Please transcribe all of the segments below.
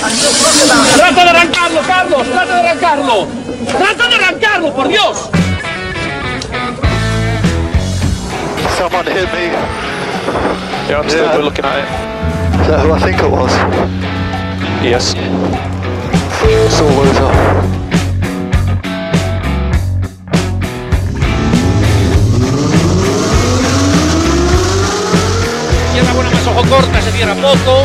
¡Trata de arrancarlo, Carlos! ¡Trata de arrancarlo! ¡Trata de arrancarlo, por Dios! Someone hit me. Yeah, I'm still Yeah. looking at it. Is that who I think it was? Yes. It's all over. Izquierda buena más ojo corta, se cierra poco.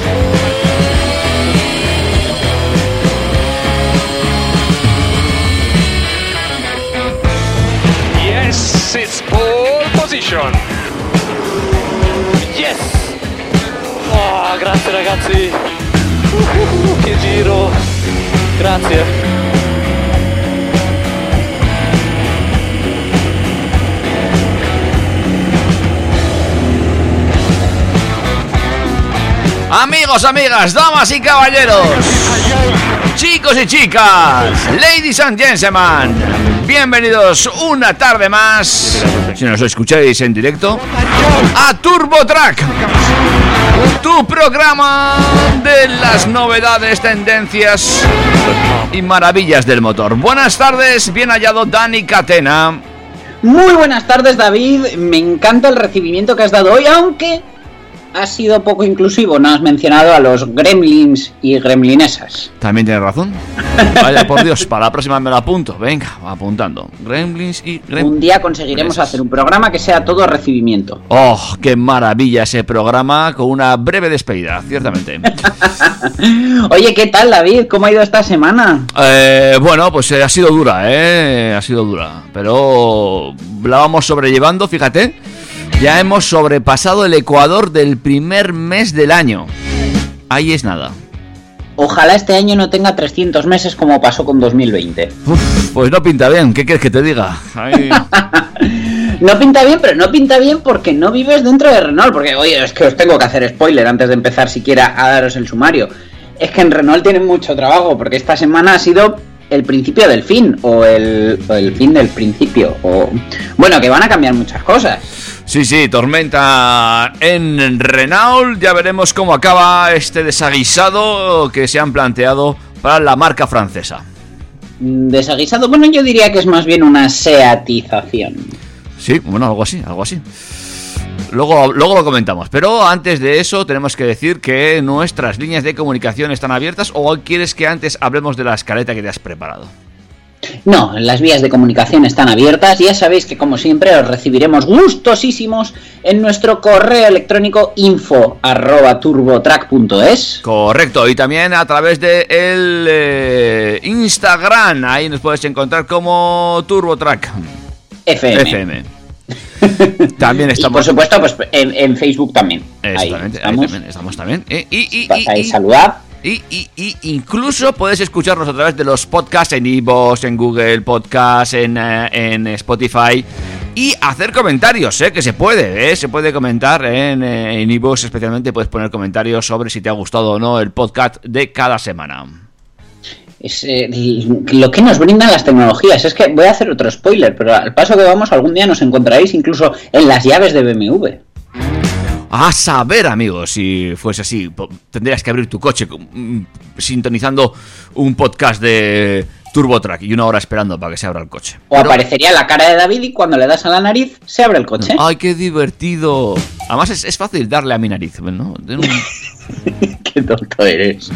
Oh, grazie ragazzi! Che giro! Grazie! Amigos, amigas, damas y caballeros, chicos y chicas, ladies and gentlemen, bienvenidos una tarde más, si nos escucháis en directo, a Turbo Track, tu programa de las novedades, tendencias y maravillas del motor. Buenas tardes, bien hallado Dani Catena. Muy buenas tardes, David. Me encanta el recibimiento que has dado hoy, aunque has sido poco inclusivo. No has mencionado a los gremlins y gremlinesas. También tienes razón. Vaya, por Dios, para la próxima me lo apunto. Venga, apuntando. Gremlins y Gremlins. Un día conseguiremos hacer un programa que sea todo recibimiento. Oh, qué maravilla ese programa con una breve despedida, ciertamente. Oye, ¿qué tal, David? ¿Cómo ha ido esta semana? Eh, bueno, pues eh, ha sido dura, ¿eh? Ha sido dura. Pero la vamos sobrellevando, fíjate. Ya hemos sobrepasado el ecuador del primer mes del año. Ahí es nada. Ojalá este año no tenga 300 meses como pasó con 2020. Uf, pues no pinta bien, ¿qué quieres que te diga? Ay, No pinta bien, pero no pinta bien porque no vives dentro de Renault. Porque, oye, es que os tengo que hacer spoiler antes de empezar siquiera a daros el sumario. Es que en Renault tienen mucho trabajo porque esta semana ha sido el principio del fin o el, o el fin del principio. O bueno, que van a cambiar muchas cosas. Sí, sí, tormenta en Renault. Ya veremos cómo acaba este desaguisado que se han planteado para la marca francesa. Mm, Desaguisado, bueno, yo diría que es más bien una seatización. Sí, bueno, algo así, algo así. Luego, luego lo comentamos, pero antes de eso tenemos que decir que nuestras líneas de comunicación están abiertas o quieres que antes hablemos de la escaleta que te has preparado. No, las vías de comunicación están abiertas. Ya sabéis que como siempre os recibiremos gustosísimos en nuestro correo electrónico info arroba turbotrack.es. Correcto, y también a través de el eh, Instagram, ahí nos puedes encontrar como TurboTrack FM. FM. También Y estamos por supuesto, pues en, en Facebook también. Exactamente, ahí estamos. también estamos también. Eh, y, y, y, y- saludad. Y, y- y incluso puedes escucharnos a través de los podcasts en iVoox, en Google Podcasts, en, eh, en Spotify y hacer comentarios, ¿eh? que se puede, ¿eh? se puede comentar en, eh, en iVoox especialmente, puedes poner comentarios sobre si te ha gustado o no el podcast de cada semana. Es eh, lo que nos brindan las tecnologías. Es que voy a hacer otro spoiler, pero al paso que vamos, algún día nos encontraréis incluso en las llaves de BMW. A saber, amigos, si fuese así, tendrías que abrir tu coche mm, sintonizando un podcast de TurboTrack y una hora esperando para que se abra el coche. O Pero- aparecería la cara de David y cuando le das a la nariz se abre el coche. ¡Ay, qué divertido! Además es, es fácil darle a mi nariz, ¿no? Un- Qué tonto eres.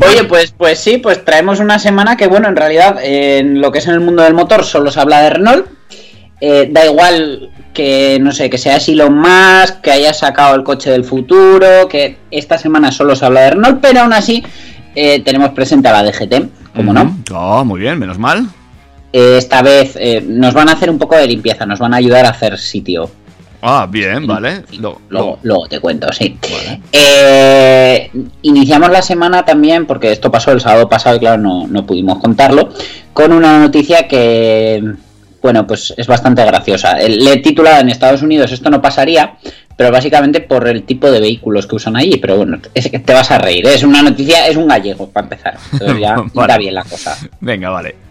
Oye, pues, pues sí, pues traemos una semana que, bueno, en realidad, en lo que es en el mundo del motor solo se habla de Renault. Eh, da igual que, no sé, que sea Elon Musk, que haya sacado el coche del futuro, que esta semana solo se habla de Renault, pero aún así eh, tenemos presente a la DGT, como no. Oh, muy bien, menos mal. Eh, esta vez nos van a hacer un poco de limpieza, nos van a ayudar a hacer sitio. Ah, bien, vale. Luego, luego te cuento, sí. Vale. Eh, iniciamos la semana también, porque esto pasó el sábado pasado y claro, no, no pudimos contarlo, con una noticia que, bueno, pues es bastante graciosa. Le he titulado en Estados Unidos Esto no pasaría, pero básicamente por el tipo de vehículos que usan allí. Pero bueno, es que te vas a reír. ¿eh? Es una noticia, es un gallego para empezar. Entonces ya Vale. está bien la cosa. Venga, vale.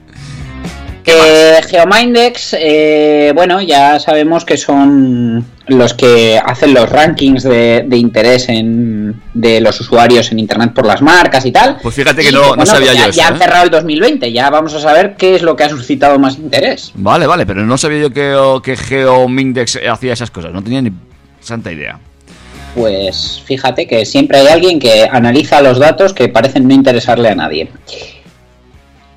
Eh, Geomindex, eh, bueno, ya sabemos que son los que hacen los rankings de, de interés en, de los usuarios en Internet por las marcas y tal. Pues fíjate que Y no- no sabía ya, yo eso, Ya han ¿eh? cerrado el 2020, ya vamos a saber qué es lo que ha suscitado más interés. Vale, vale, pero no sabía yo que, que GeoMindex hacía esas cosas. No tenía ni santa idea. Pues fíjate que siempre hay alguien que analiza los datos que parecen no interesarle a nadie.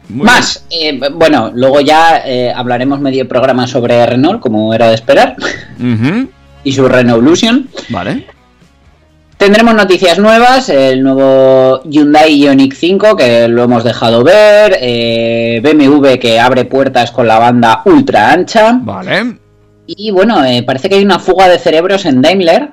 Muy Más, eh, bueno, luego ya eh, hablaremos medio programa sobre Renault, como era de esperar, y su Renaulution. Vale. Tendremos noticias nuevas, el nuevo Hyundai Ioniq 5 que lo hemos dejado ver, eh, BMW que abre puertas con la banda ultra ancha Vale. y bueno, eh, parece que hay una fuga de cerebros en Daimler,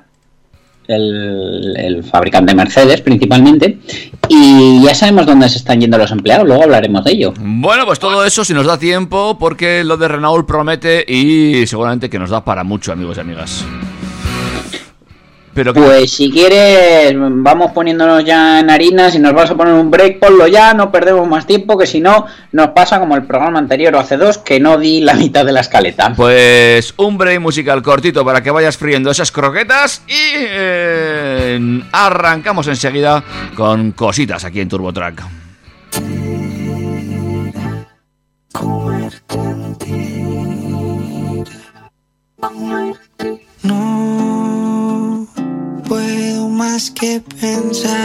el, el fabricante de Mercedes principalmente, y ya sabemos dónde se están yendo los empleados, luego hablaremos de ello. Bueno, pues todo eso si nos da tiempo, porque lo de Renault promete y seguramente que nos da para mucho, amigos y amigas. Pero que- Pues si quieres, vamos poniéndonos ya en harina. Si nos vas a poner un break, ponlo ya. No perdemos más tiempo, que si no, nos pasa como el programa anterior o hace dos, que no di la mitad de la escaleta. Pues un break musical cortito para que vayas friendo esas croquetas y eh, arrancamos enseguida con cositas aquí en TurboTrack. No puedo más que pensar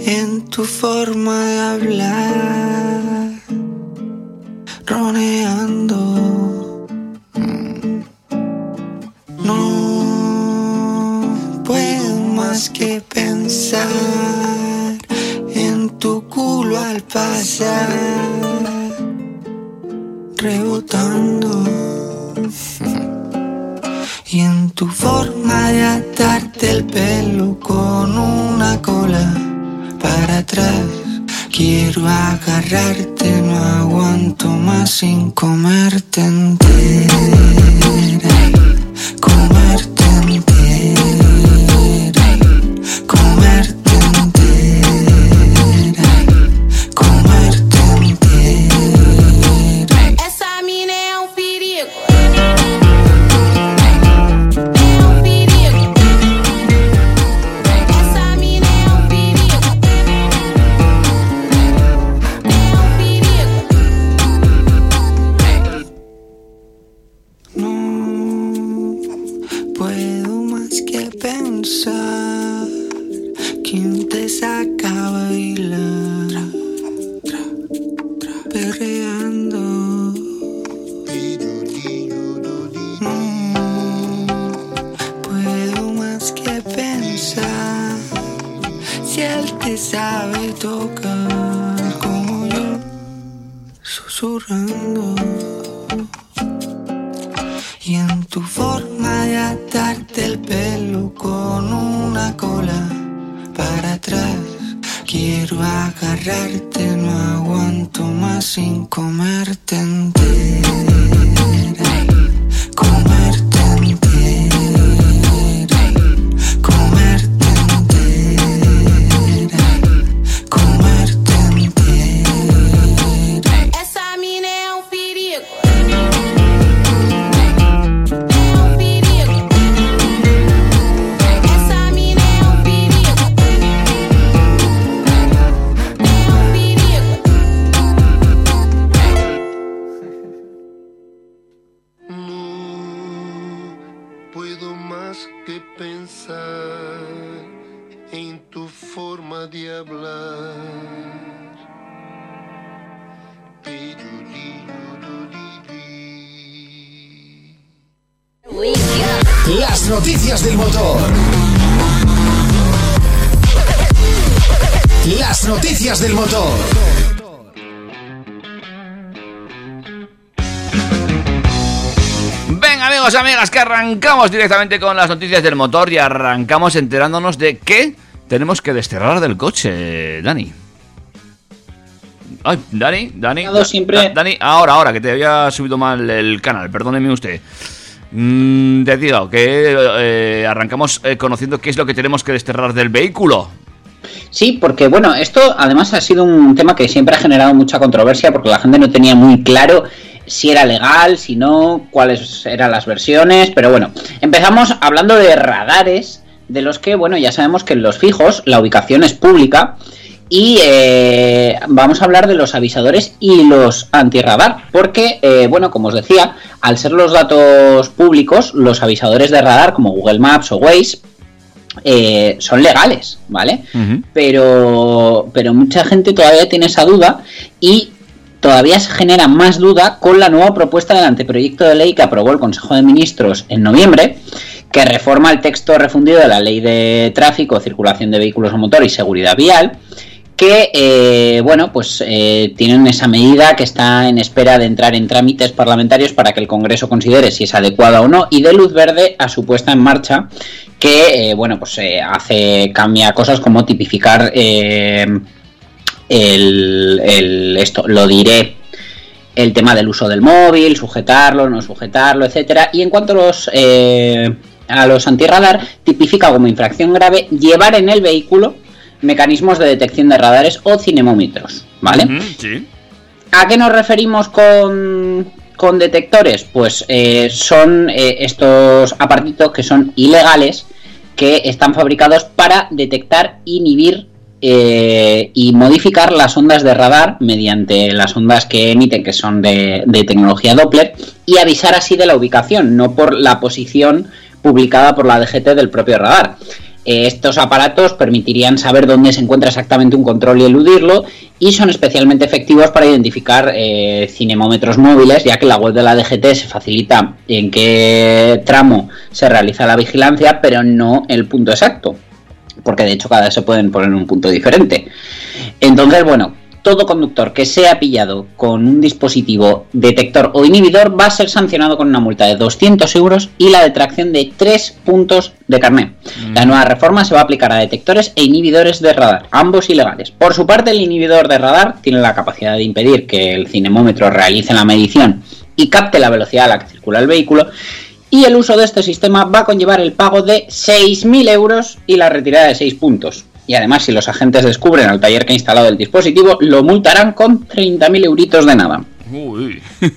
en tu forma de hablar, roneando. No puedo más que pensar en tu culo al pasar, rebotando. Y en tu forma de atarte el pelo con una cola para atrás. Quiero agarrarte, no aguanto más sin comerte entera. Las noticias del motor. Las noticias del motor. Venga amigos amigas, que arrancamos directamente con las noticias del motor y arrancamos enterándonos de que tenemos que desterrar del coche, Dani. Ay, Dani, Dani. Siempre- Dani, ahora, ahora, que te había subido mal el canal, perdóneme usted. Mm, te digo que eh, arrancamos eh, conociendo qué es lo que tenemos que desterrar del vehículo. Sí, porque bueno, esto además ha sido un tema que siempre ha generado mucha controversia porque la gente no tenía muy claro si era legal, si no, cuáles eran las versiones, pero bueno, empezamos hablando de radares, de los que, bueno, ya sabemos que en los fijos la ubicación es pública y eh, vamos a hablar de los avisadores y los antirradar, porque, eh, bueno, como os decía, al ser los datos públicos, los avisadores de radar como Google Maps o Waze eh, son legales, ¿vale? pero, pero mucha gente todavía tiene esa duda y todavía se genera más duda con la nueva propuesta del anteproyecto de ley que aprobó el Consejo de Ministros en noviembre, que reforma el texto refundido de la Ley de Tráfico, Circulación de Vehículos a Motor y Seguridad Vial, que, eh, bueno, pues eh, tienen esa medida que está en espera de entrar en trámites parlamentarios para que el Congreso considere si es adecuada o no y dé luz verde a su puesta en marcha, que, eh, bueno, pues eh, hace, cambia cosas como tipificar el, el- esto, lo diré, el tema del uso del móvil, sujetarlo, no sujetarlo, etcétera. Y en cuanto a los a los antirradar, tipifica como infracción grave llevar en el vehículo mecanismos de detección de radares o cinemómetros, ¿vale? Sí. ¿A qué nos referimos con, con detectores? Pues eh, son eh, estos aparatitos que son ilegales, que están fabricados para detectar, inhibir eh, y modificar las ondas de radar mediante las ondas que emiten, que son de, de tecnología Doppler, y avisar así de la ubicación, no por la posición publicada por la DGT del propio radar. Eh, Estos aparatos permitirían saber dónde se encuentra exactamente un control y eludirlo y son especialmente efectivos para identificar eh, cinemómetros móviles, ya que la web de la DGT se facilita en qué tramo se realiza la vigilancia, pero no el punto exacto, porque de hecho cada vez se pueden poner en un punto diferente. Entonces, bueno, todo conductor que sea pillado con un dispositivo detector o inhibidor va a ser sancionado con una multa de 200 euros y la detracción de 3 puntos de carnet. La nueva reforma se va a aplicar a detectores e inhibidores de radar, ambos ilegales. Por su parte, el inhibidor de radar tiene la capacidad de impedir que el cinemómetro realice la medición y capte la velocidad a la que circula el vehículo. Y el uso de este sistema va a conllevar el pago de 6.000 euros y la retirada de 6 puntos. Y además, si los agentes descubren al taller que ha instalado el dispositivo, lo multarán con 30.000 euritos de nada. Uy.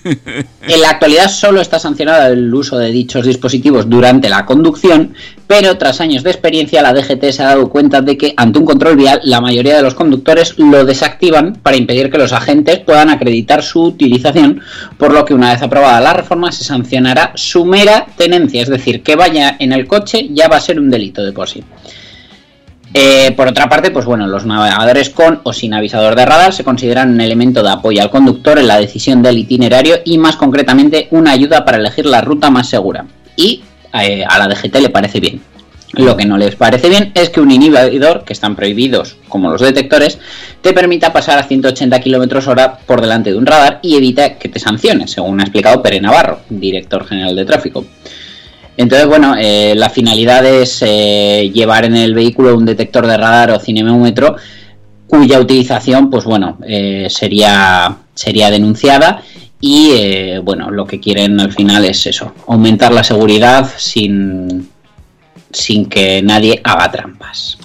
En la actualidad solo está sancionado el uso de dichos dispositivos durante la conducción, pero tras años de experiencia la DGT se ha dado cuenta de que ante un control vial la mayoría de los conductores lo desactivan para impedir que los agentes puedan acreditar su utilización, por lo que una vez aprobada la reforma se sancionará su mera tenencia, es decir, que vaya en el coche ya va a ser un delito de por sí. Eh, por otra parte, pues bueno, los navegadores con o sin avisador de radar se consideran un elemento de apoyo al conductor en la decisión del itinerario y más concretamente una ayuda para elegir la ruta más segura. Y eh, a la DGT le parece bien. Lo que no les parece bien es que un inhibidor, que están prohibidos como los detectores, te permita pasar a 180 km hora por delante de un radar y evita que te sancione, según ha explicado Pere Navarro, director general de tráfico. Entonces, bueno, eh, la finalidad es eh, llevar en el vehículo un detector de radar o cinemómetro cuya utilización, pues bueno, eh, sería, sería denunciada y, bueno, lo que quieren al final es eso, aumentar la seguridad sin, sin que nadie haga trampas.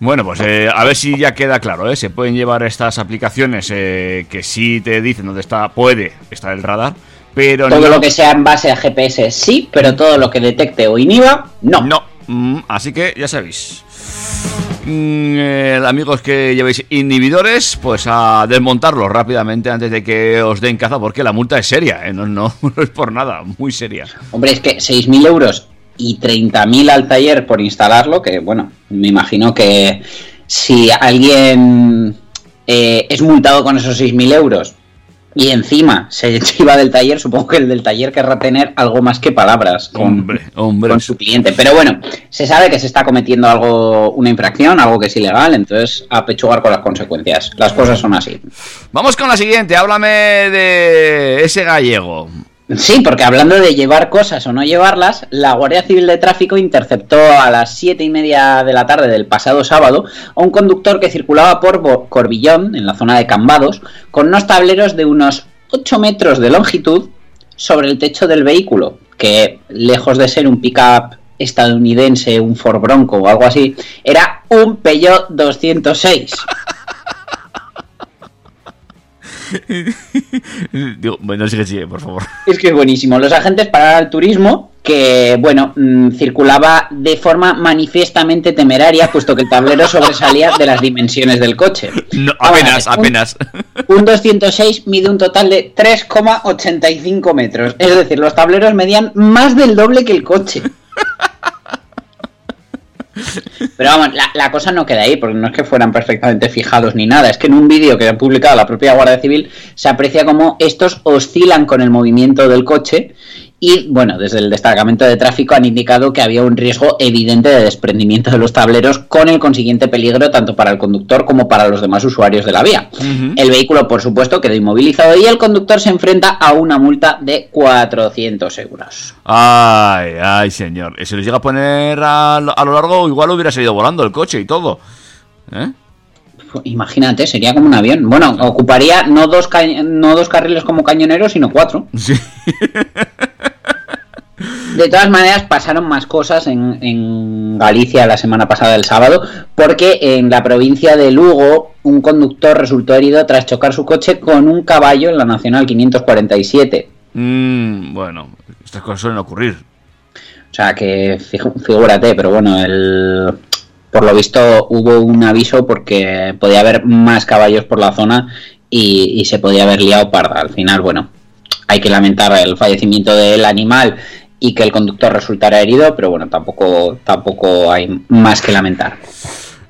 Bueno, pues a ver si ya queda claro, ¿eh? Se pueden llevar estas aplicaciones que sí te dicen dónde está, puede estar el radar, pero Todo no. lo que sea en base a GPS sí, pero todo lo que detecte o inhiba, no. No. Mm, así que ya sabéis. Mm, eh, amigos que llevéis inhibidores, pues a desmontarlos rápidamente antes de que os den caza, porque la multa es seria, ¿eh? no, no, no es por nada, muy seria. Hombre, es que 6.000 euros y 30.000 al taller por instalarlo, que bueno, me imagino que si alguien eh, es multado con esos 6.000 euros y encima se chiva del taller, supongo que el del taller querrá tener algo más que palabras con, Hombre, hombre. con su cliente. Pero bueno, se sabe que se está cometiendo algo, una infracción, algo que es ilegal, entonces a pechugar con las consecuencias. Las cosas son así. Vamos con la siguiente, háblame de ese gallego. Sí, porque hablando de llevar cosas o no llevarlas, la Guardia Civil de Tráfico interceptó a las siete y media de la tarde del pasado sábado a un conductor que circulaba por Corbillón, en la zona de Cambados, con unos tableros de unos 8 metros de longitud sobre el techo del vehículo, que lejos de ser un pickup estadounidense, un Ford Bronco o algo así, era un Peugeot 206. Digo, bueno, sigue, sigue, por favor. Es que es buenísimo. Los agentes pararon al turismo que, bueno, mm, circulaba de forma manifiestamente temeraria, puesto que el tablero sobresalía de las dimensiones del coche. No, Vamos a apenas, un- apenas. Un 206 mide un total de 3,85 metros. Es decir, los tableros medían más del doble que el coche. Pero vamos, la, la cosa no queda ahí, porque no es que fueran perfectamente fijados ni nada. Es que en un vídeo que ha publicado la propia Guardia Civil se aprecia como estos oscilan con el movimiento del coche. Y bueno, desde el destacamento de tráfico han indicado que había un riesgo evidente de desprendimiento de los tableros, con el consiguiente peligro tanto para el conductor como para los demás usuarios de la vía. El vehículo, por supuesto, quedó inmovilizado y el conductor se enfrenta a una multa de 400 euros. Ay, ay, señor. Si les llega a poner a, lo- a lo largo, igual hubiera salido volando el coche y todo. ¿Eh? Imagínate, sería como un avión. Bueno, ocuparía no dos, ca- no dos carriles como cañonero, sino cuatro. Sí. De todas maneras, pasaron más cosas en, en Galicia la semana pasada, el sábado, porque en la provincia de Lugo un conductor resultó herido tras chocar su coche con un caballo en la Nacional 547. Mm, bueno, estas cosas suelen ocurrir. O sea que figúrate, pero bueno, el, por lo visto hubo un aviso porque podía haber más caballos por la zona y, se podía haber liado parda. Al final, bueno, hay que lamentar el fallecimiento del animal y que el conductor resultara herido, pero bueno, tampoco, tampoco hay más que lamentar.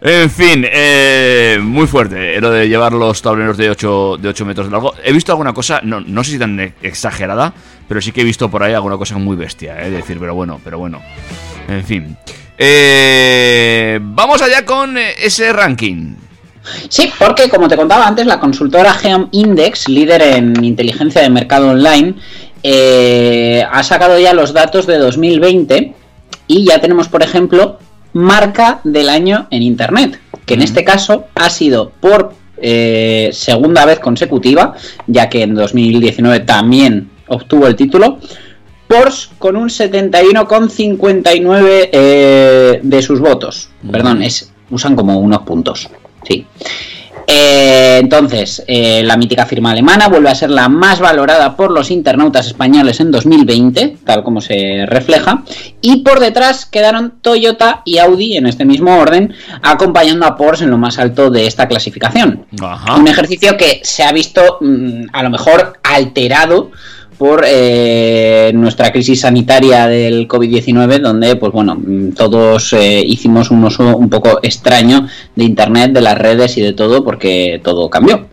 En fin, eh, muy fuerte eh, lo de llevar los tableros de 8, de 8 metros de largo. He visto alguna cosa, no, no sé si tan e- exagerada, pero sí que he visto por ahí alguna cosa muy bestia, es decir, pero bueno, pero bueno. En fin. Eh, vamos allá con eh, ese ranking. Sí, porque como te contaba antes, la consultora Geom Index, líder en inteligencia de mercado online, eh, ha sacado ya los datos de 2020 y ya tenemos, por ejemplo, marca del año en Internet, que en este caso ha sido por eh, segunda vez consecutiva, ya que en 2019 también obtuvo el título. Porsche con un 71,59 eh, de sus votos. Perdón, es, usan como unos puntos. Sí. Eh, entonces, eh, la mítica firma alemana vuelve a ser la más valorada por los internautas españoles en 2020, tal como se refleja, y por detrás quedaron Toyota y Audi en este mismo orden, acompañando a Porsche en lo más alto de esta clasificación. Ajá. Un ejercicio que se ha visto mm, a lo mejor alterado por eh, nuestra crisis sanitaria del COVID-19, donde, pues bueno, todos eh, hicimos un uso un poco extraño de Internet, de las redes y de todo, porque todo cambió.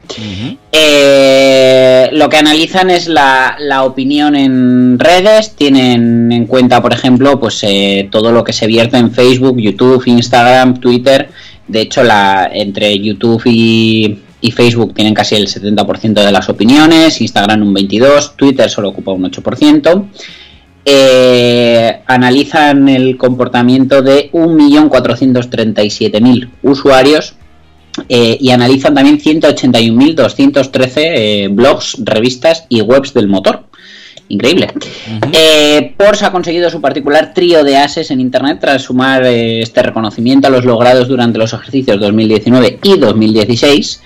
Eh, lo que analizan es la, la opinión en redes, tienen en cuenta, por ejemplo, pues todo lo que se vierte en Facebook, YouTube, Instagram, Twitter. De hecho, la, entre YouTube y, y Facebook tienen casi el 70% de las opiniones, Instagram un 22%, Twitter solo ocupa un 8%. Eh, analizan el comportamiento de 1.437.000 usuarios eh, y analizan también 181.213 eh, blogs, revistas y webs del motor. Increíble. Eh, Porsche ha conseguido su particular trío de ases en Internet tras sumar eh, este reconocimiento a los logrados durante los ejercicios 2019 y 2016.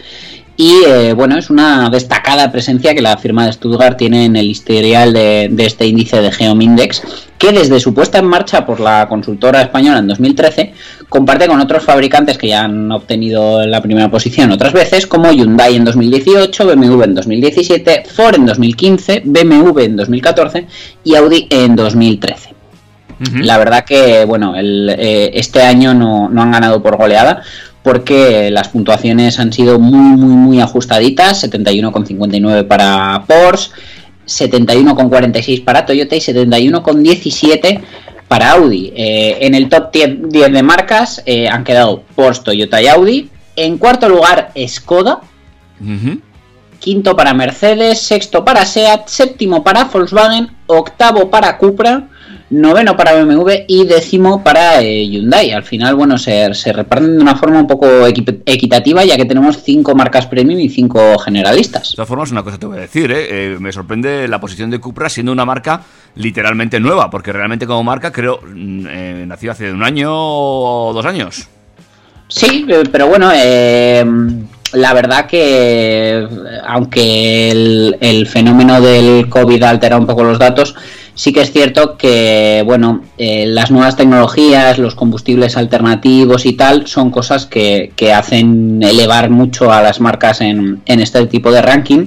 Y eh, bueno, es una destacada presencia que la firma de Stuttgart tiene en el historial de, de este índice de Geom Index, que desde su puesta en marcha por la consultora española en 2013 comparte con otros fabricantes que ya han obtenido la primera posición otras veces, como Hyundai en 2018, BMW en 2017, Ford en 2015, BMW en 2014 y Audi en 2013. La verdad que, bueno, el, eh, este año no, no han ganado por goleada porque las puntuaciones han sido muy, muy, muy ajustaditas. 71,59 para Porsche, 71,46 para Toyota y 71,17 para Audi. Eh, en el top 10, 10 de marcas eh, han quedado Porsche, Toyota y Audi. En cuarto lugar, Skoda. Quinto para Mercedes, sexto para SEAT, séptimo para Volkswagen, octavo para Cupra, noveno para BMW y décimo para eh, Hyundai. Al final, bueno, se, se reparten de una forma un poco equi- equitativa ya que tenemos cinco marcas premium y cinco generalistas. De todas formas, una cosa te voy a decir, ¿eh? Eh, me sorprende la posición de Cupra siendo una marca literalmente nueva, porque realmente como marca creo mm, eh, nació hace un año o dos años. Sí, pero bueno, eh, la verdad que aunque el, el fenómeno del COVID ha alterado un poco los datos, sí que es cierto que, bueno, eh, las nuevas tecnologías, los combustibles alternativos y tal, son cosas que, que hacen elevar mucho a las marcas en, en este tipo de ranking.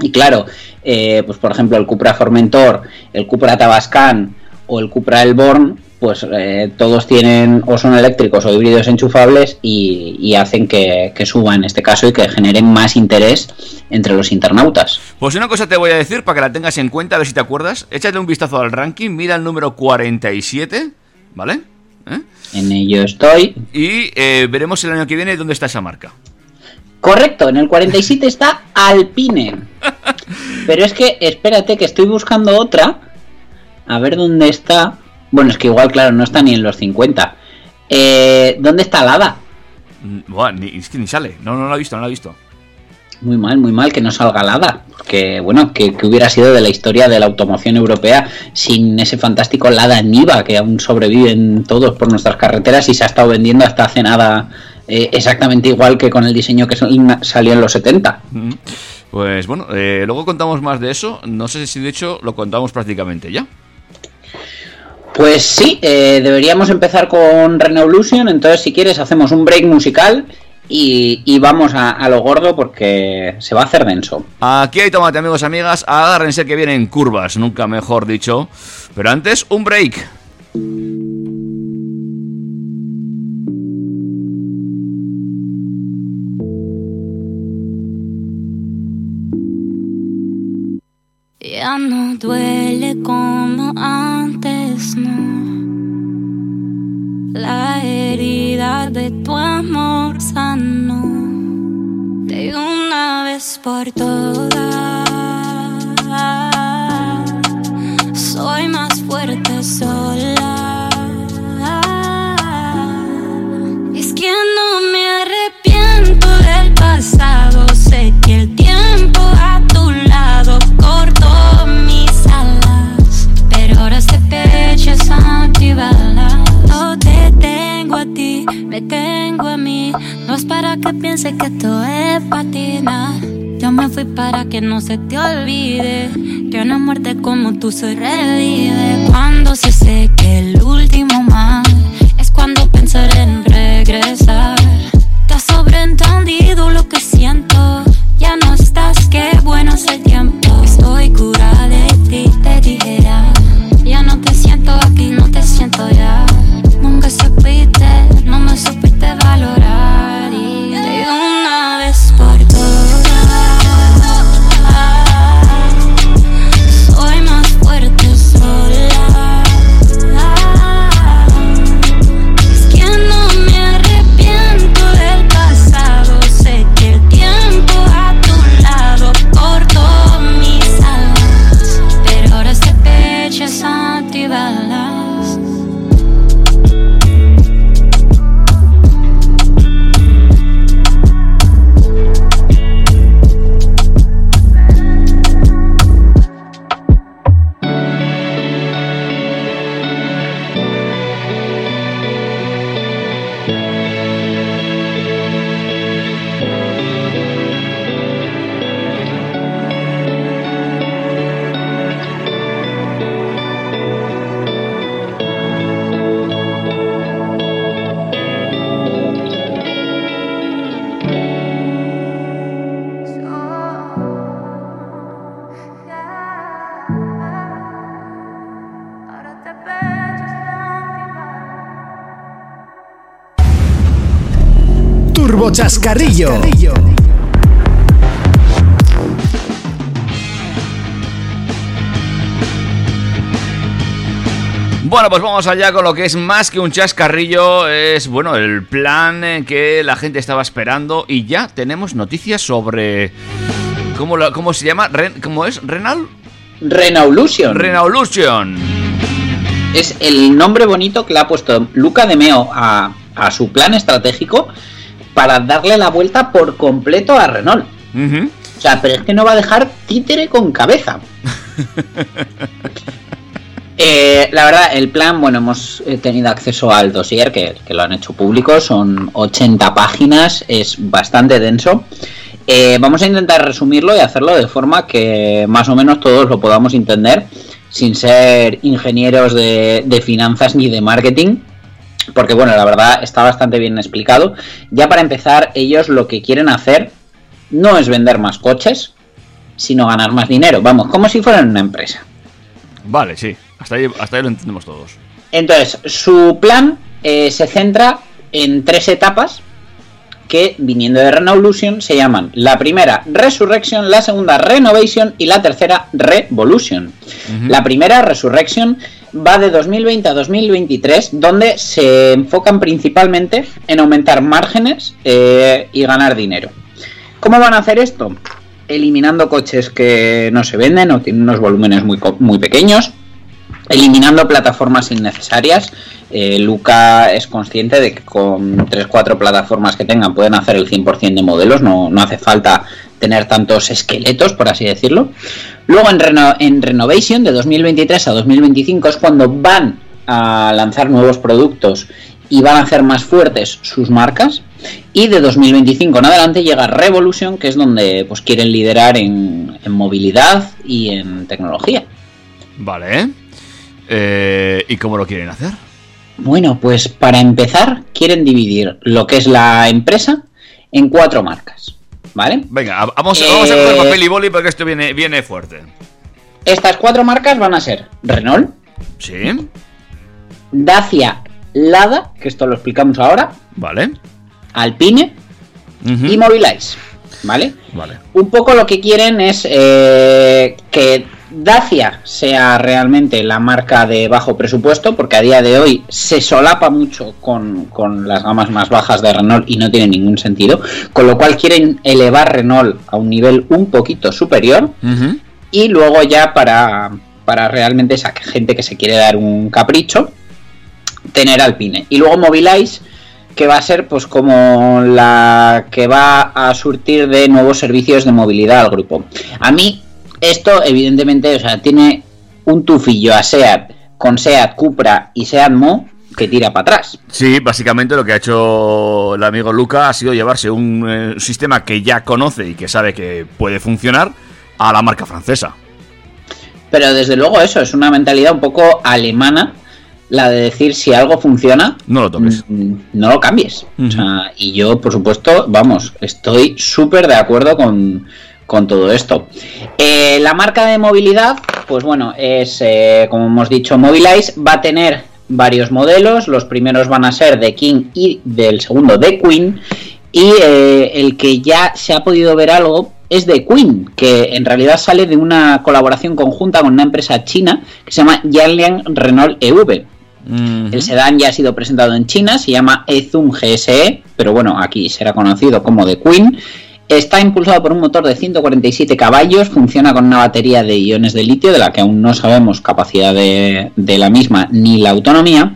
Y claro, eh, pues por ejemplo el Cupra Formentor, el Cupra Tabascan o el Cupra Elborn, pues eh, todos tienen o son eléctricos o híbridos enchufables y, y hacen que, que suba en este caso y que generen más interés entre los internautas. Pues una cosa te voy a decir para que la tengas en cuenta, a ver si te acuerdas. Échate un vistazo al ranking, mira el número 47, ¿vale? ¿Eh? En ello estoy. Y eh, veremos el año que viene dónde está esa marca. Correcto, en el 47 está Alpine. Pero es que, espérate, que estoy buscando otra. A ver dónde está. Bueno, es que igual, claro, no está ni en los 50. Eh, ¿Dónde está Lada? Mm, buah, ni- es que ni sale, no, no lo he visto, no lo he visto. Muy mal, muy mal que no salga Lada. Porque, bueno, que, que hubiera sido de la historia de la automoción europea sin ese fantástico Lada Niva que aún sobreviven todos por nuestras carreteras y se ha estado vendiendo hasta hace nada eh, exactamente igual que con el diseño que sal- salió en los 70. Mm. Pues bueno, eh, luego contamos más de eso. No sé si de hecho lo contamos prácticamente ya. Pues sí, eh, deberíamos empezar con Revolution. Entonces, si quieres, hacemos un break musical y, y vamos a, a lo gordo porque se va a hacer denso. Aquí hay tomate, amigos, amigas. Agárrense que vienen curvas, nunca mejor dicho. Pero antes, un break. Ya no duele como antes, no. La herida de tu amor sanó de una vez por todas. Soy más fuerte sola. Para que esto es patina. Yo me fui para que no se te olvide que una muerte como tú se revive. Cuando se seque el último mar, es cuando pensaré en regresar. Te has Turbo Chascarrillo. Bueno, pues vamos allá con lo que es más que un chascarrillo. Es, bueno, el plan eh, que la gente estaba esperando. Y ya tenemos noticias sobre ¿Cómo, cómo se llama? Ren- ¿Cómo es? ¿Renal? Renaulution. Renaulution. es el nombre bonito que le ha puesto Luca de Meo a, a su plan estratégico para darle la vuelta por completo a Renault. O sea, pero es que no va a dejar títere con cabeza. Eh, la verdad, el plan, bueno, hemos eh, tenido acceso al dossier que, que lo han hecho público, son 80 páginas, es bastante denso. Eh, vamos a intentar resumirlo y hacerlo de forma que más o menos todos lo podamos entender, sin ser ingenieros de, de finanzas ni de marketing. Porque bueno, la verdad está bastante bien explicado. Ya para empezar, ellos lo que quieren hacer no es vender más coches, sino ganar más dinero. Vamos, como si fueran una empresa. Vale, sí. Hasta ahí, hasta ahí lo entendemos todos. Entonces, su plan eh, se centra en tres etapas que, viniendo de Renaulution, se llaman la primera Resurrection, la segunda Renovation y la tercera Revolution. La primera, Resurrection, va de 2020 a 2023, donde se enfocan principalmente en aumentar márgenes eh, y ganar dinero. ¿Cómo van a hacer esto? Eliminando coches que no se venden o tienen unos volúmenes muy, muy pequeños, eliminando plataformas innecesarias. Eh, Luca es consciente de que con 3-4 plataformas que tengan pueden hacer el 100% de modelos, no, no hace falta tener tantos esqueletos, por así decirlo. Luego en, Reno- en Renovation, de 2023 a 2025, es cuando van a lanzar nuevos productos y van a hacer más fuertes sus marcas. Y de 2025 en adelante llega Revolution, que es donde pues, quieren liderar en, en movilidad y en tecnología. Vale. Eh, ¿Y cómo lo quieren hacer? Bueno, pues para empezar, quieren dividir lo que es la empresa en cuatro marcas. ¿Vale? Venga, vamos, Eh, vamos a coger papel y boli porque esto viene, viene fuerte. Estas cuatro marcas van a ser Renault, Sí. Dacia, Lada, que esto lo explicamos ahora, Vale. Alpine y Mobilize. ¿Vale? Vale. Un poco lo que quieren es eh, que Dacia sea realmente la marca de bajo presupuesto, porque a día de hoy se solapa mucho con, con las gamas más bajas de Renault y no tiene ningún sentido. Con lo cual quieren elevar Renault a un nivel un poquito superior y luego ya para, para realmente esa gente que se quiere dar un capricho, tener Alpine. Y luego Mobilize, que va a ser pues como la que va a surtir de nuevos servicios de movilidad al grupo. A mí esto evidentemente, o sea, tiene un tufillo a SEAT con SEAT Cupra y SEAT Mo que tira para atrás. Sí, básicamente lo que ha hecho el amigo Luca ha sido llevarse un eh, sistema que ya conoce y que sabe que puede funcionar a la marca francesa. Pero desde luego eso es una mentalidad un poco alemana, la de decir si algo funciona, No lo toques. mm, no lo cambies. O sea, y yo, por supuesto, vamos, estoy súper de acuerdo con, con todo esto. Eh, la marca de movilidad, pues bueno, es, eh, como hemos dicho, Mobilize, va a tener varios modelos, los primeros van a ser de King y del segundo de Queen, y eh, el que ya se ha podido ver algo es de Queen, que en realidad sale de una colaboración conjunta con una empresa china que se llama Yanlian Renault EV. El sedán ya ha sido presentado en China, se llama Ezum GSE, pero bueno, aquí será conocido como The Queen. Está impulsado por un motor de 147 caballos, funciona con una batería de iones de litio, de la que aún no sabemos capacidad de, de la misma ni la autonomía,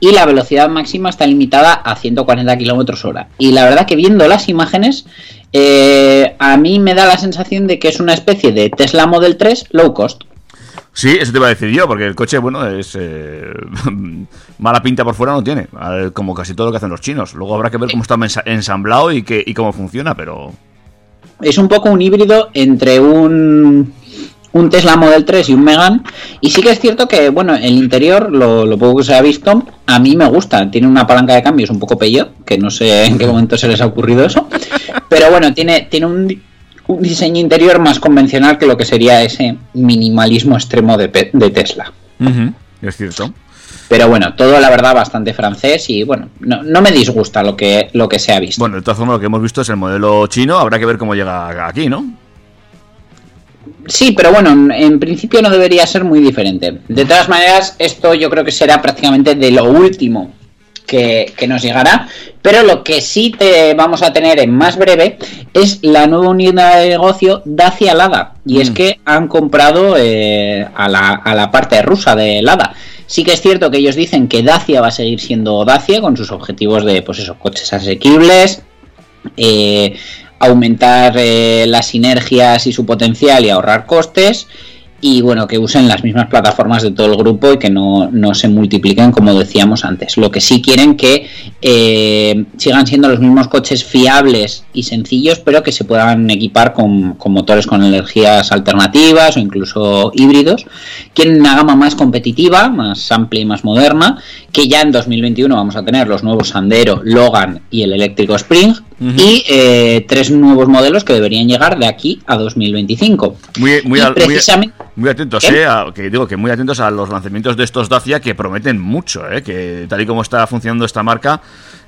y la velocidad máxima está limitada a 140 km hora. Y la verdad que viendo las imágenes, eh, a mí me da la sensación de que es una especie de Tesla Model 3 low cost. Sí, eso te iba a decir yo, porque el coche, bueno, es. eh, mala pinta por fuera no tiene, como casi todo lo que hacen los chinos. Luego habrá que ver cómo está ensamblado y, que, y cómo funciona, pero. es un poco un híbrido entre un, un Tesla Model 3 y un Megan. Y sí que es cierto que, bueno, el interior, lo, poco que se ha visto, a mí me gusta. Tiene una palanca de cambios un poco pello, que no sé en qué momento se les ha ocurrido eso. Pero bueno, tiene, tiene un, un diseño interior más convencional que lo que sería ese minimalismo extremo de, Tesla. Es cierto. Pero bueno, todo la verdad bastante francés y bueno, no, no me disgusta lo que, lo que se ha visto. Bueno, de todas formas, lo que hemos visto es el modelo chino. Habrá que ver cómo llega aquí, ¿no? Sí, pero bueno, en- en principio no debería ser muy diferente. De todas maneras, esto yo creo que será prácticamente de lo último que, que nos llegará. Pero lo que sí te vamos a tener en más breve es la nueva unidad de negocio Dacia Lada. Y es Mm. que han comprado eh, a, la, a la parte rusa de Lada. Sí que es cierto que ellos dicen que Dacia va a seguir siendo Dacia con sus objetivos de, pues eso, coches asequibles, eh, aumentar eh, las sinergias y su potencial y ahorrar costes. Y bueno, que usen las mismas plataformas de todo el grupo y que no, no se multipliquen como decíamos antes. Lo que sí quieren que eh, sigan siendo los mismos coches fiables y sencillos, pero que se puedan equipar con, con motores con energías alternativas o incluso híbridos. Quieren una gama más competitiva, más amplia y más moderna, que ya en 2021 vamos a tener los nuevos Sandero, Logan y el eléctrico Spring. Y eh, tres nuevos modelos que deberían llegar de aquí a 2025. Muy, muy, Y muy- precisamente- muy atentos, ¿Qué? eh, a- que digo que muy atentos a los lanzamientos de estos Dacia que prometen mucho, eh, que tal y como está funcionando esta marca,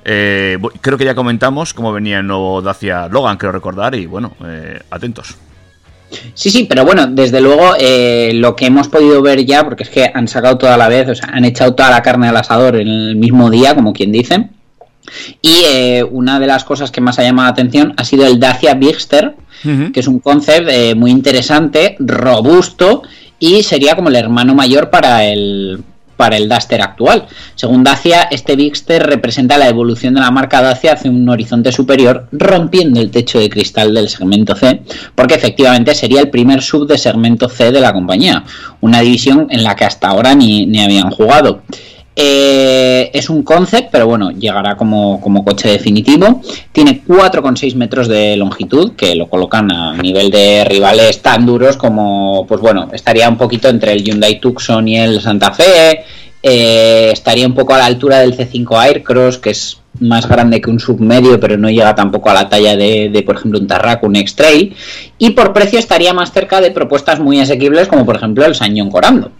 eh, creo que ya comentamos cómo venía el nuevo Dacia Logan, creo recordar, y bueno, eh, atentos. Sí, sí, pero bueno, desde luego eh, lo que hemos podido ver ya, porque es que han sacado toda la vez, o sea, han echado toda la carne al asador en el mismo día, como quien dice. Y eh, una de las cosas que más ha llamado la atención ha sido el Dacia Bigster, que es un concept eh, muy interesante, robusto y sería como el hermano mayor para el para el Duster actual. Según Dacia, este Bigster representa la evolución de la marca Dacia hacia un horizonte superior, rompiendo el techo de cristal del segmento C, porque efectivamente sería el primer sub de segmento C de la compañía, una división en la que hasta ahora ni, ni habían jugado. Eh, es un concept, pero bueno, llegará como, como coche definitivo. Tiene 4,6 metros de longitud, que lo colocan a nivel de rivales tan duros como, pues bueno, estaría un poquito entre el Hyundai Tucson y el Santa Fe. eh, estaría un poco a la altura del C5 Aircross, que es más grande que un submedio, pero no llega tampoco a la talla de, por ejemplo, un Tarraco, un X-Trail. Y por precio estaría más cerca de propuestas muy asequibles, como por ejemplo el Sañón Corando.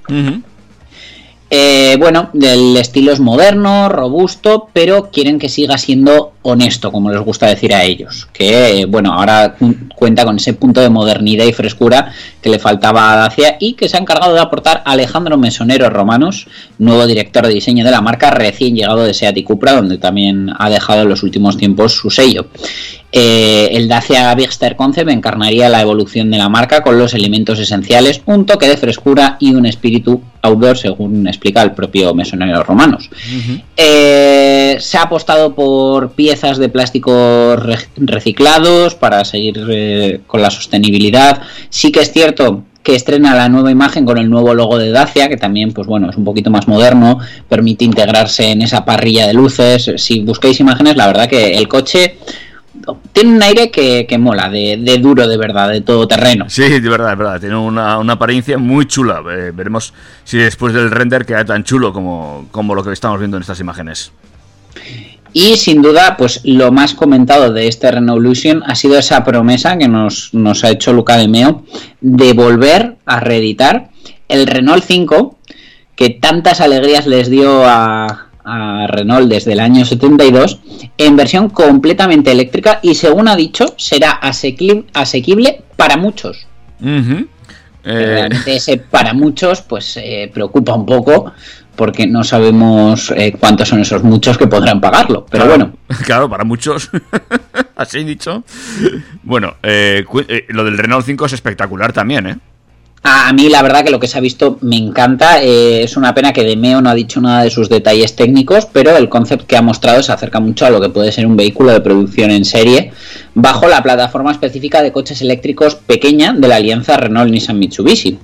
Eh, bueno, el estilo es moderno, robusto, pero quieren que siga siendo honesto, como les gusta decir a ellos. Que, bueno, ahora cuenta con ese punto de modernidad y frescura que le faltaba a Dacia y que se ha encargado de aportar Alejandro Mesonero Romanos, nuevo director de diseño de la marca, recién llegado de Seat y Cupra, donde también ha dejado en los últimos tiempos su sello. Eh, el Dacia Bigster Concept encarnaría la evolución de la marca con los elementos esenciales, un toque de frescura y un espíritu outdoor, según explica el propio Mesonero Romanos. Eh, se ha apostado por piezas de plástico re- reciclados para seguir eh, con la sostenibilidad. Sí que es cierto que estrena la nueva imagen con el nuevo logo de Dacia, que también, pues bueno, es un poquito más moderno, permite integrarse en esa parrilla de luces. Si buscáis imágenes, la verdad que el coche tiene un aire que, que mola, de, de duro de verdad, de todo terreno. Sí, de verdad, de verdad. Tiene una, una apariencia muy chula. Eh, veremos si después del render queda tan chulo como, como lo que estamos viendo en estas imágenes. Y sin duda, pues lo más comentado de este Renaulution ha sido esa promesa que nos, nos ha hecho Luca de Meo de volver a reeditar el Renault 5, que tantas alegrías les dio a, a Renault desde el año 72, en versión completamente eléctrica y según ha dicho, será asequi- asequible para muchos. Ujú. Eh, Realmente ese para muchos pues eh, preocupa un poco porque no sabemos eh, cuántos son esos muchos que podrán pagarlo. Pero claro, bueno, Claro, para muchos. Así dicho. Bueno, eh, eh, lo del Renault 5 es espectacular también, ¿eh? a, a mí la verdad que lo que se ha visto me encanta. eh, es una pena que Demeo no ha dicho nada de sus detalles técnicos, pero el concepto que ha mostrado se acerca mucho a lo que puede ser un vehículo de producción en serie bajo la plataforma específica de coches eléctricos pequeña de la alianza Renault-Nissan-Mitsubishi.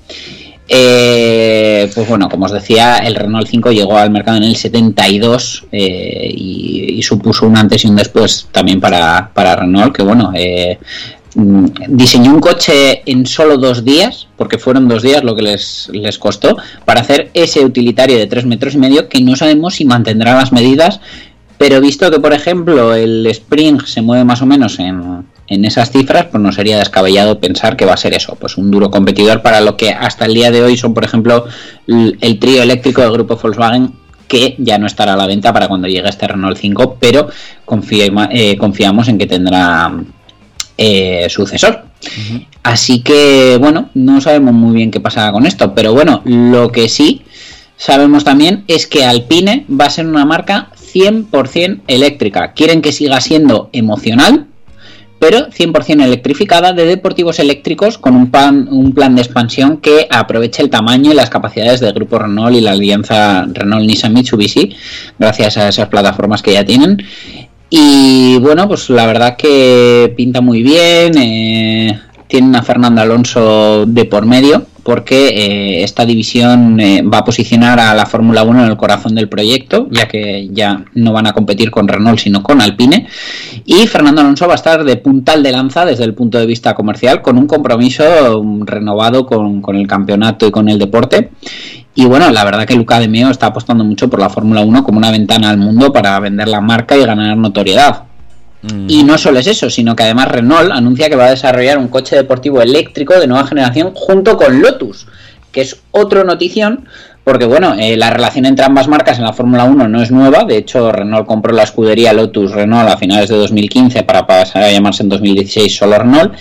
Eh, pues bueno, como os decía, el Renault 5 llegó al mercado en el 72 eh, y, supuso un antes y un después también para, para Renault, que bueno, eh, mm, diseñó un coche en solo dos días, porque fueron dos días lo que les, les costó, para hacer ese utilitario de 3 metros y medio que no sabemos si mantendrá las medidas, pero visto que por ejemplo el Spring se mueve más o menos en, en esas cifras, pues no sería descabellado pensar que va a ser eso, pues un duro competidor para lo que hasta el día de hoy son por ejemplo el trío eléctrico del grupo Volkswagen que ya no estará a la venta para cuando llegue este Renault 5, pero confía- eh, confiamos en que tendrá eh, sucesor. Así que, bueno, no sabemos muy bien qué pasará con esto, pero bueno, lo que sí sabemos también es que Alpine va a ser una marca 100% eléctrica. Quieren que siga siendo emocional, pero 100% electrificada de deportivos eléctricos con un plan, un plan de expansión que aproveche el tamaño y las capacidades del grupo Renault y la alianza Renault-Nissan-Mitsubishi, gracias a esas plataformas que ya tienen. Y bueno, pues la verdad que pinta muy bien. Eh, tienen a Fernando Alonso de por medio, porque eh, esta división eh, va a posicionar a la Fórmula 1 en el corazón del proyecto, ya que ya no van a competir con Renault, sino con Alpine. Y Fernando Alonso va a estar de puntal de lanza desde el punto de vista comercial, con un compromiso um, renovado con, con el campeonato y con el deporte. Y bueno, la verdad que Luca de Meo está apostando mucho por la Fórmula 1 como una ventana al mundo para vender la marca y ganar notoriedad. Y no solo es eso, sino que además Renault anuncia que va a desarrollar un coche deportivo eléctrico de nueva generación junto con Lotus, que es otro notición, porque bueno, eh, la relación entre ambas marcas en la Fórmula 1 no es nueva, de hecho Renault compró la escudería Lotus Renault a finales de 2015 para pasar a llamarse en 2016 solo Renault,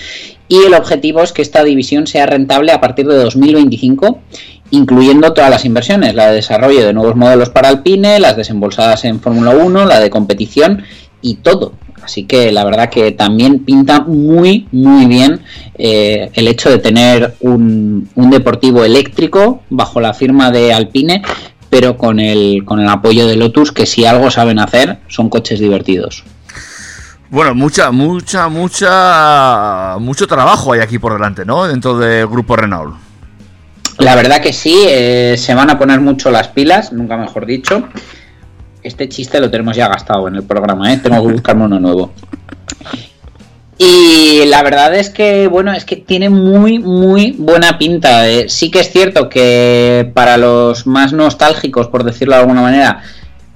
y el objetivo es que esta división sea rentable a partir de 2025 incluyendo todas las inversiones, la de desarrollo de nuevos modelos para Alpine, las desembolsadas en Fórmula 1, la de competición y todo. Así que la verdad que también pinta muy, muy bien eh, el hecho de tener un, un, deportivo eléctrico bajo la firma de Alpine, pero con el, con el apoyo de Lotus, que si algo saben hacer, son coches divertidos. Bueno, mucha, mucha, mucha, mucho trabajo hay aquí por delante, ¿no? Dentro del grupo Renault. La verdad que sí, eh, se van a poner mucho las pilas, nunca mejor dicho este chiste lo tenemos ya gastado en el programa, ¿eh? Tengo que buscarme uno nuevo. Y la verdad es que, bueno, es que tiene muy, muy buena pinta. ¿eh? Sí que es cierto que para los más nostálgicos, por decirlo de alguna manera,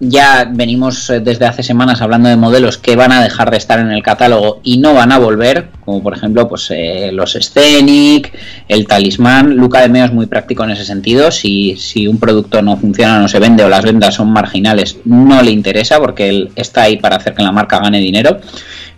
ya venimos eh, desde hace semanas hablando de modelos que van a dejar de estar en el catálogo y no van a volver, como por ejemplo pues eh, los Scenic, el Talismán. Luca de Meo es muy práctico en ese sentido. Si, si un producto no funciona, no se vende o las ventas son marginales, no le interesa porque él está ahí para hacer que la marca gane dinero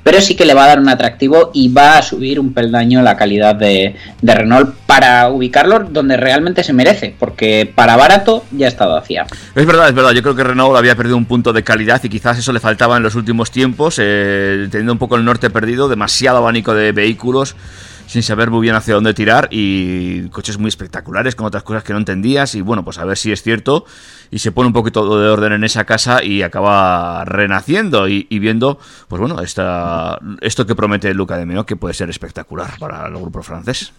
pero sí que le va a dar un atractivo y va a subir un peldaño la calidad de, de, Renault para ubicarlo donde realmente se merece, porque para barato ya estado hacia. Es verdad, es verdad, yo creo que Renault había perdido un punto de calidad y quizás eso le faltaba en los últimos tiempos, eh, teniendo un poco el norte perdido, demasiado abanico de vehículos sin saber muy bien hacia dónde tirar y coches muy espectaculares con otras cosas que no entendías y bueno, pues a ver si es cierto y se pone un poquito de orden en esa casa y acaba renaciendo y, viendo, pues bueno, esta, esto que promete Luca de Meo que puede ser espectacular para el grupo francés.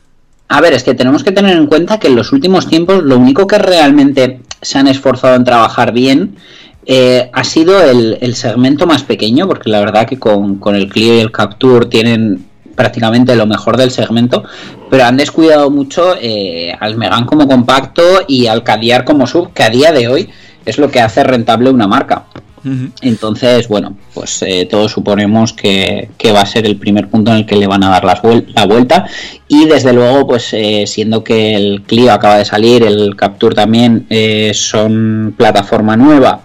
A ver, es que tenemos que tener en cuenta que en los últimos tiempos lo único que realmente se han esforzado en trabajar bien eh, ha sido el, el, segmento más pequeño, porque la verdad que con, con el Clio y el Capture tienen prácticamente lo mejor del segmento, pero han descuidado mucho eh, al Megan como compacto y al Cadiar como sub, que a día de hoy es lo que hace rentable una marca. Uh -huh. Entonces, bueno, pues eh, todos suponemos que, que, va a ser el primer punto en el que le van a dar las vuel la vuelta. Y desde luego, pues eh, siendo que el Clio acaba de salir, el Capture también eh, son plataforma nueva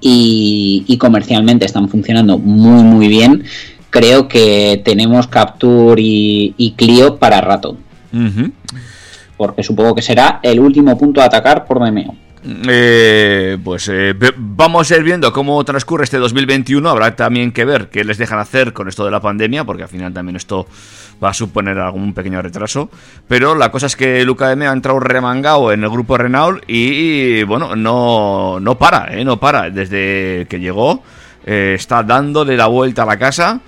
y, y comercialmente están funcionando muy, muy bien creo que tenemos Capture y, y Clio para rato. Uh -huh. Porque supongo que será el último punto a atacar por Demeo. Eh, pues eh, vamos a ir viendo cómo transcurre este 2021. Habrá también que ver qué les dejan hacer con esto de la pandemia, porque al final también esto va a suponer algún pequeño retraso. Pero la cosa es que Luca M ha entrado remangado en el grupo Renault y, bueno, no, no para, eh, no para. Desde que llegó, eh, está dándole la vuelta a la casa.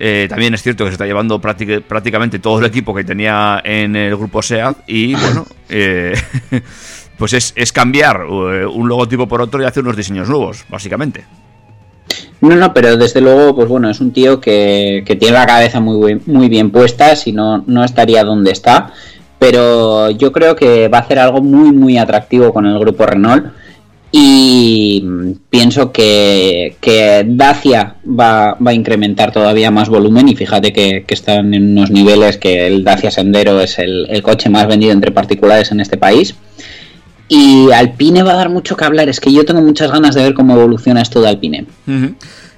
Eh, también es cierto que se está llevando prácticamente todo el equipo que tenía en el grupo SEAT y bueno, eh, pues es, es, cambiar eh, un logotipo por otro y hacer unos diseños nuevos, básicamente. No, no, pero desde luego, pues bueno, es un tío que, que tiene la cabeza muy, muy bien puesta, si no, no estaría donde está, pero yo creo que va a hacer algo muy, muy atractivo con el grupo Renault y pienso que, que Dacia va, va, a incrementar todavía más volumen y fíjate que, están en unos niveles que el Dacia Sendero es el, coche más vendido entre particulares en este país y Alpine va a dar mucho que hablar es que yo tengo muchas ganas de ver cómo evoluciona esto de Alpine.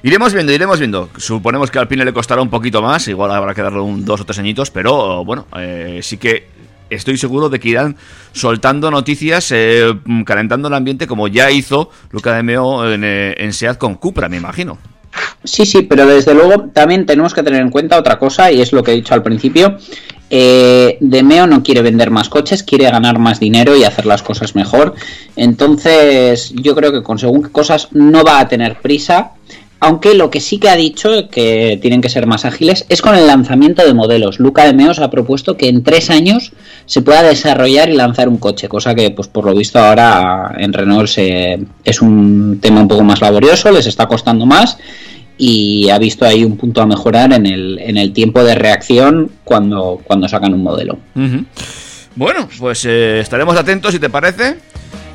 Iremos viendo, iremos viendo. Suponemos que Alpine le costará un poquito más, igual habrá que darle un, dos o tres añitos, pero bueno, eh, sí que estoy seguro de que irán soltando noticias, eh, calentando el ambiente, como ya hizo Luca de Meo en, eh, en SEAT con Cupra, me imagino. Sí, sí, pero desde luego también tenemos que tener en cuenta otra cosa, y es lo que he dicho al principio. Eh, Demeo no quiere vender más coches, quiere ganar más dinero y hacer las cosas mejor. Entonces, yo creo que con según qué cosas no va a tener prisa. Aunque lo que sí que ha dicho, que tienen que ser más ágiles, es con el lanzamiento de modelos. Luca de Meos ha propuesto que en tres años se pueda desarrollar y lanzar un coche, cosa que, pues por lo visto, ahora en Renault se, es un tema un poco más laborioso, les está costando más y ha visto ahí un punto a mejorar en el, en el tiempo de reacción cuando, cuando sacan un modelo. Bueno, pues eh, estaremos atentos si te parece.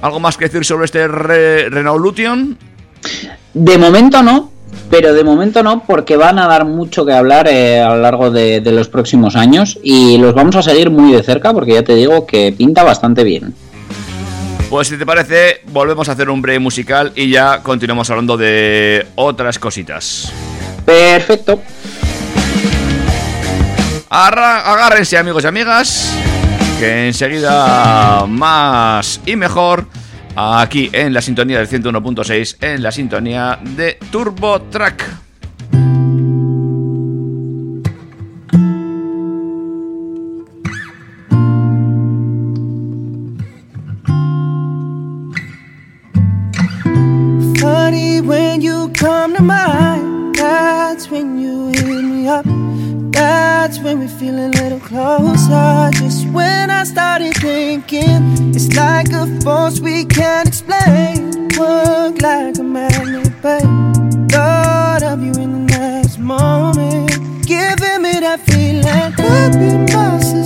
¿Algo más que decir sobre este Re- Renault Lution? De momento no, pero de momento no, porque van a dar mucho que hablar eh, a lo largo de, de los próximos años y los vamos a seguir muy de cerca porque ya te digo que pinta bastante bien. Pues si te parece, volvemos a hacer un break musical y ya continuamos hablando de otras cositas. Perfecto. Arra- agárrense amigos y amigas, que enseguida más y mejor aquí en la sintonía del 101.6, en la sintonía de Turbo Track. Feel a little closer. Just when I started thinking, it's like a force we can't explain. Work like a magnet, babe. Thought of you in the next moment, giving me that feeling. Could be my.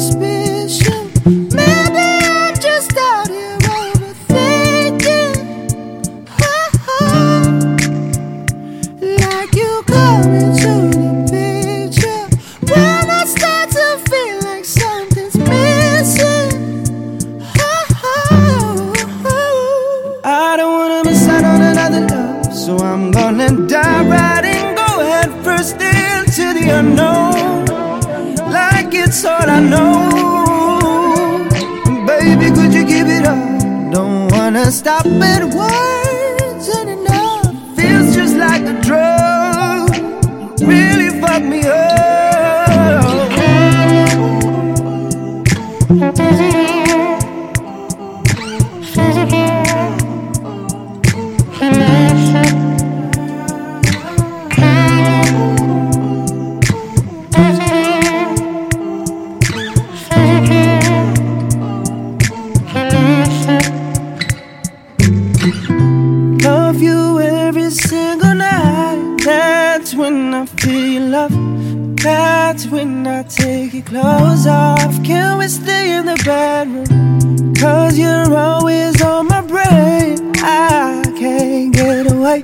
The unknown. Like it's all I know. Baby, could you give it up? Don't wanna stop at words take your clothes off. Can we stay in the bedroom? Cause you're always on my brain. I can't get away.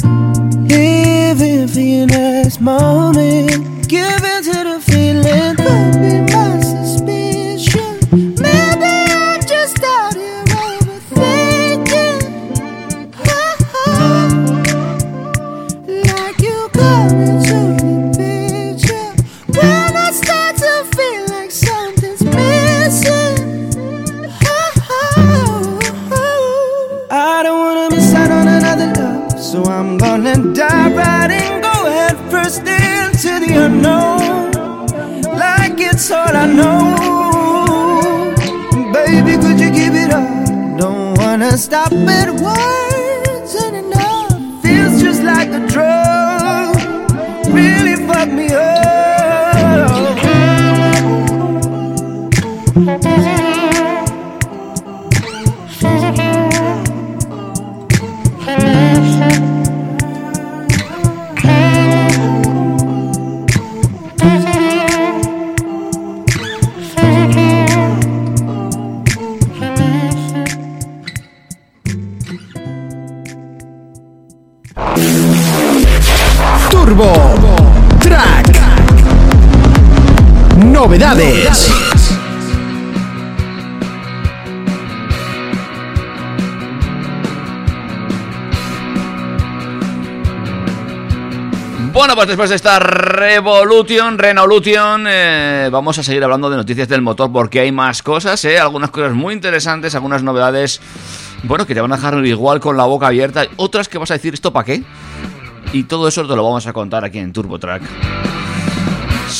Living for your next moment. Giving to the feeling. Could después de esta Revolution, Renaulution, eh, vamos a seguir hablando de noticias del motor porque hay más cosas, ¿eh? algunas cosas muy interesantes, algunas novedades, bueno, que te van a dejar igual con la boca abierta, otras que vas a decir, ¿esto para qué? Y todo eso te lo vamos a contar aquí en TurboTrack.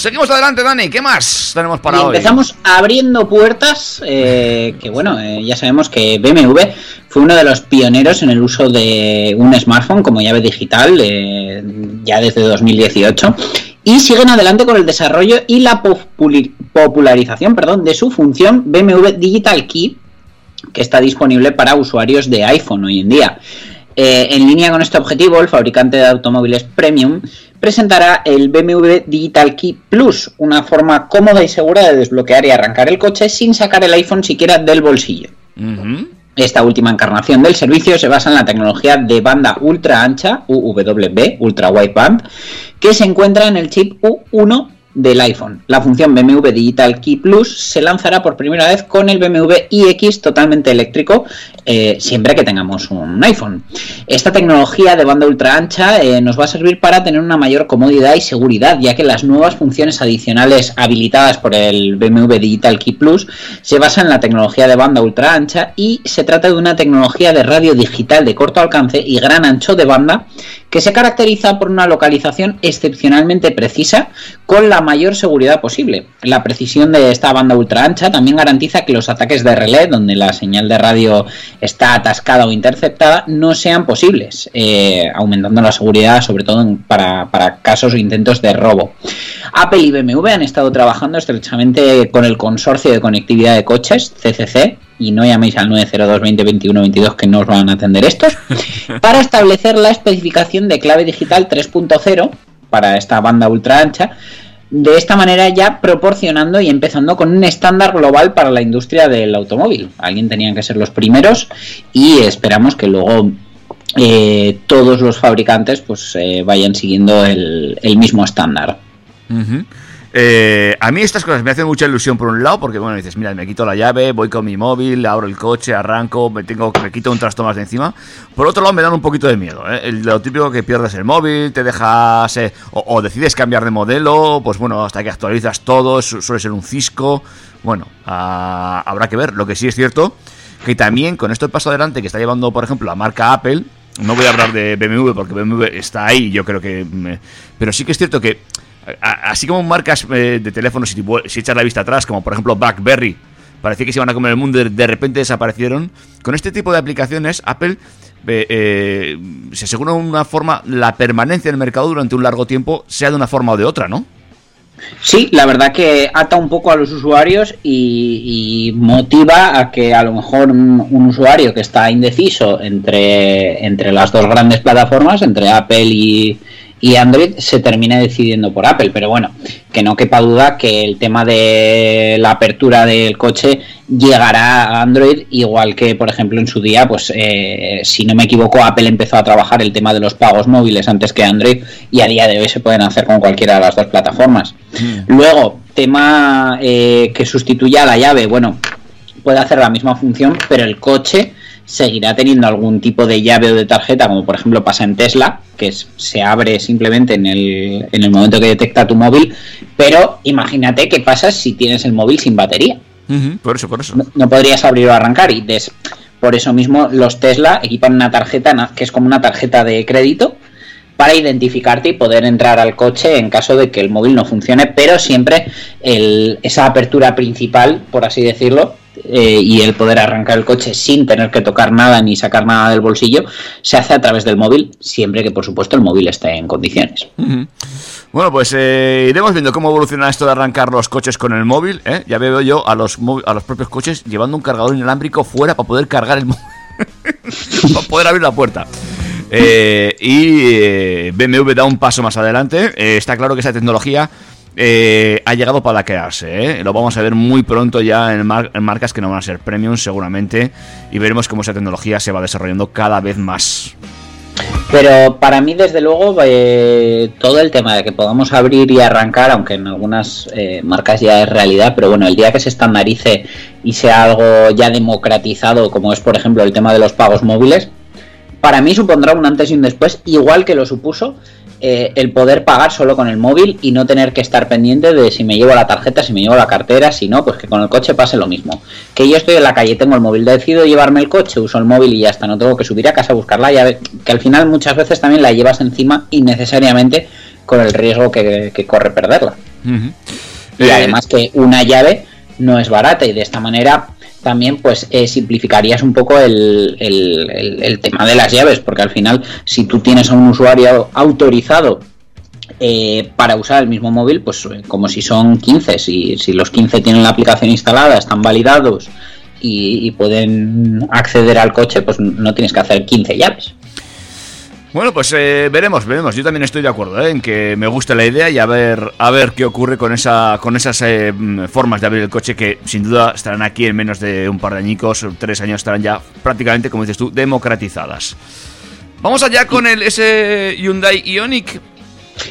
Seguimos adelante, Dani. ¿Qué más tenemos para y hoy? empezamos abriendo puertas, eh, que bueno, eh, ya sabemos que BMW fue uno de los pioneros en el uso de un smartphone como llave digital eh, ya desde 2018 y siguen adelante con el desarrollo y la popularización perdón, de su función BMW Digital Key que está disponible para usuarios de iPhone hoy en día. Eh, en línea con este objetivo, el fabricante de automóviles premium presentará el BMW Digital Key Plus, una forma cómoda y segura de desbloquear y arrancar el coche sin sacar el iPhone siquiera del bolsillo. Esta última encarnación del servicio se basa en la tecnología de banda ultra ancha, UWB, Ultra Wideband, que se encuentra en el chip U1 del iPhone. La función BMW Digital Key Plus se lanzará por primera vez con el BMW iX totalmente eléctrico, eh, siempre que tengamos un iPhone. Esta tecnología de banda ultra ancha eh, nos va a servir para tener una mayor comodidad y seguridad, ya que las nuevas funciones adicionales habilitadas por el BMW Digital Key Plus se basan en la tecnología de banda ultra ancha y se trata de una tecnología de radio digital de corto alcance y gran ancho de banda que se caracteriza por una localización excepcionalmente precisa con la mayor seguridad posible. La precisión de esta banda ultra ancha también garantiza que los ataques de relé, donde la señal de radio está atascada o interceptada, no sean posibles, eh, aumentando la seguridad sobre todo para, para casos o intentos de robo. Apple y BMW han estado trabajando estrechamente con el Consorcio de Conectividad de Coches, CCC, y no llaméis al 902 20 21 22 que no os van a atender estos, para establecer la especificación de clave digital 3.0 para esta banda ultra ancha, de esta manera ya proporcionando y empezando con un estándar global para la industria del automóvil. Alguien tenían que ser los primeros y esperamos que luego eh, todos los fabricantes pues eh, vayan siguiendo el, el mismo estándar. Ujú. Eh, a mí estas cosas me hacen mucha ilusión por un lado, porque bueno, dices, mira, me quito la llave, voy con mi móvil, abro el coche, arranco, me tengo, me quito un trasto más de encima. Por otro lado, me dan un poquito de miedo. ¿eh? Lo típico que pierdes el móvil, te dejas eh, o, decides cambiar de modelo, pues bueno, hasta que actualizas todo, su- suele ser un cisco. Bueno, ah, habrá que ver. Lo que sí es cierto que también con esto paso adelante que está llevando, por ejemplo, la marca Apple, no voy a hablar de BMW porque BMW está ahí, yo creo que... me- pero sí que es cierto que, así como marcas eh, de teléfonos, si, echas la vista atrás, como por ejemplo BlackBerry, parecía que se iban a comer el mundo, de, de repente desaparecieron, con este tipo de aplicaciones, Apple... eh, eh, se asegura una forma, la permanencia en el mercado durante un largo tiempo, sea de una forma o de otra, ¿no? Sí, la verdad que ata un poco a los usuarios y, y motiva a que a lo mejor un, un usuario que está indeciso entre, entre las dos grandes plataformas, entre Apple y, y Android, se termine decidiendo por Apple. Pero bueno, que no quepa duda que el tema de la apertura del coche llegará a Android, igual que, por ejemplo, en su día, pues eh, si no me equivoco, Apple empezó a trabajar el tema de los pagos móviles antes que Android y a día de hoy se pueden hacer con cualquiera de las dos plataformas. Luego, tema eh, que sustituya a la llave, bueno, puede hacer la misma función, pero el coche seguirá teniendo algún tipo de llave o de tarjeta, como por ejemplo pasa en Tesla, que es- se abre simplemente en el, en el momento que detecta tu móvil, pero imagínate qué pasa si tienes el móvil sin batería. Por eso, por eso. No, no podrías abrir o arrancar y des- por eso mismo los Tesla equipan una tarjeta que es como una tarjeta de crédito para identificarte y poder entrar al coche en caso de que el móvil no funcione, pero siempre el- esa apertura principal, por así decirlo, eh, y el poder arrancar el coche sin tener que tocar nada ni sacar nada del bolsillo, se hace a través del móvil, siempre que por supuesto el móvil esté en condiciones. Bueno, pues eh, iremos viendo cómo evoluciona esto de arrancar los coches con el móvil. ¿eh? Ya veo yo a los, a los propios coches llevando un cargador inalámbrico fuera para poder cargar el móvil. para poder abrir la puerta. Y BMW da un paso más adelante. Está claro que esa tecnología eh, ha llegado para quedarse. ¿eh? Lo vamos a ver muy pronto ya en, mar- en marcas que no van a ser premium seguramente. Y veremos cómo esa tecnología se va desarrollando cada vez más. Pero para mí, desde luego, eh, todo el tema de que podamos abrir y arrancar, aunque en algunas eh, marcas ya es realidad, pero bueno, el día que se estandarice y sea algo ya democratizado, como es por ejemplo el tema de los pagos móviles, para mí supondrá un antes y un después, igual que lo supuso eh, el poder pagar solo con el móvil y no tener que estar pendiente de si me llevo la tarjeta, si me llevo la cartera, si no, pues que con el coche pase lo mismo. Que yo estoy en la calle, tengo el móvil, decido llevarme el coche, uso el móvil y ya está, no tengo que subir a casa a buscar la llave, que al final muchas veces también la llevas encima innecesariamente con el riesgo que, que corre perderla. Y Eh, además que una llave no es barata y de esta manera también pues eh, simplificarías un poco el, el- tema de las llaves porque al final si tú tienes a un usuario autorizado eh, para usar el mismo móvil pues eh, como si son 15 si, si los 15 tienen la aplicación instalada están validados y, y pueden acceder al coche pues no tienes que hacer 15 llaves Bueno, pues eh, veremos, veremos. Yo también estoy de acuerdo ¿eh? en que me gusta la idea y a ver, a ver qué ocurre con esa, con esas eh, formas de abrir el coche que sin duda estarán aquí en menos de un par de añicos, tres años estarán ya prácticamente, como dices tú, democratizadas. Vamos allá con el ese Hyundai Ioniq.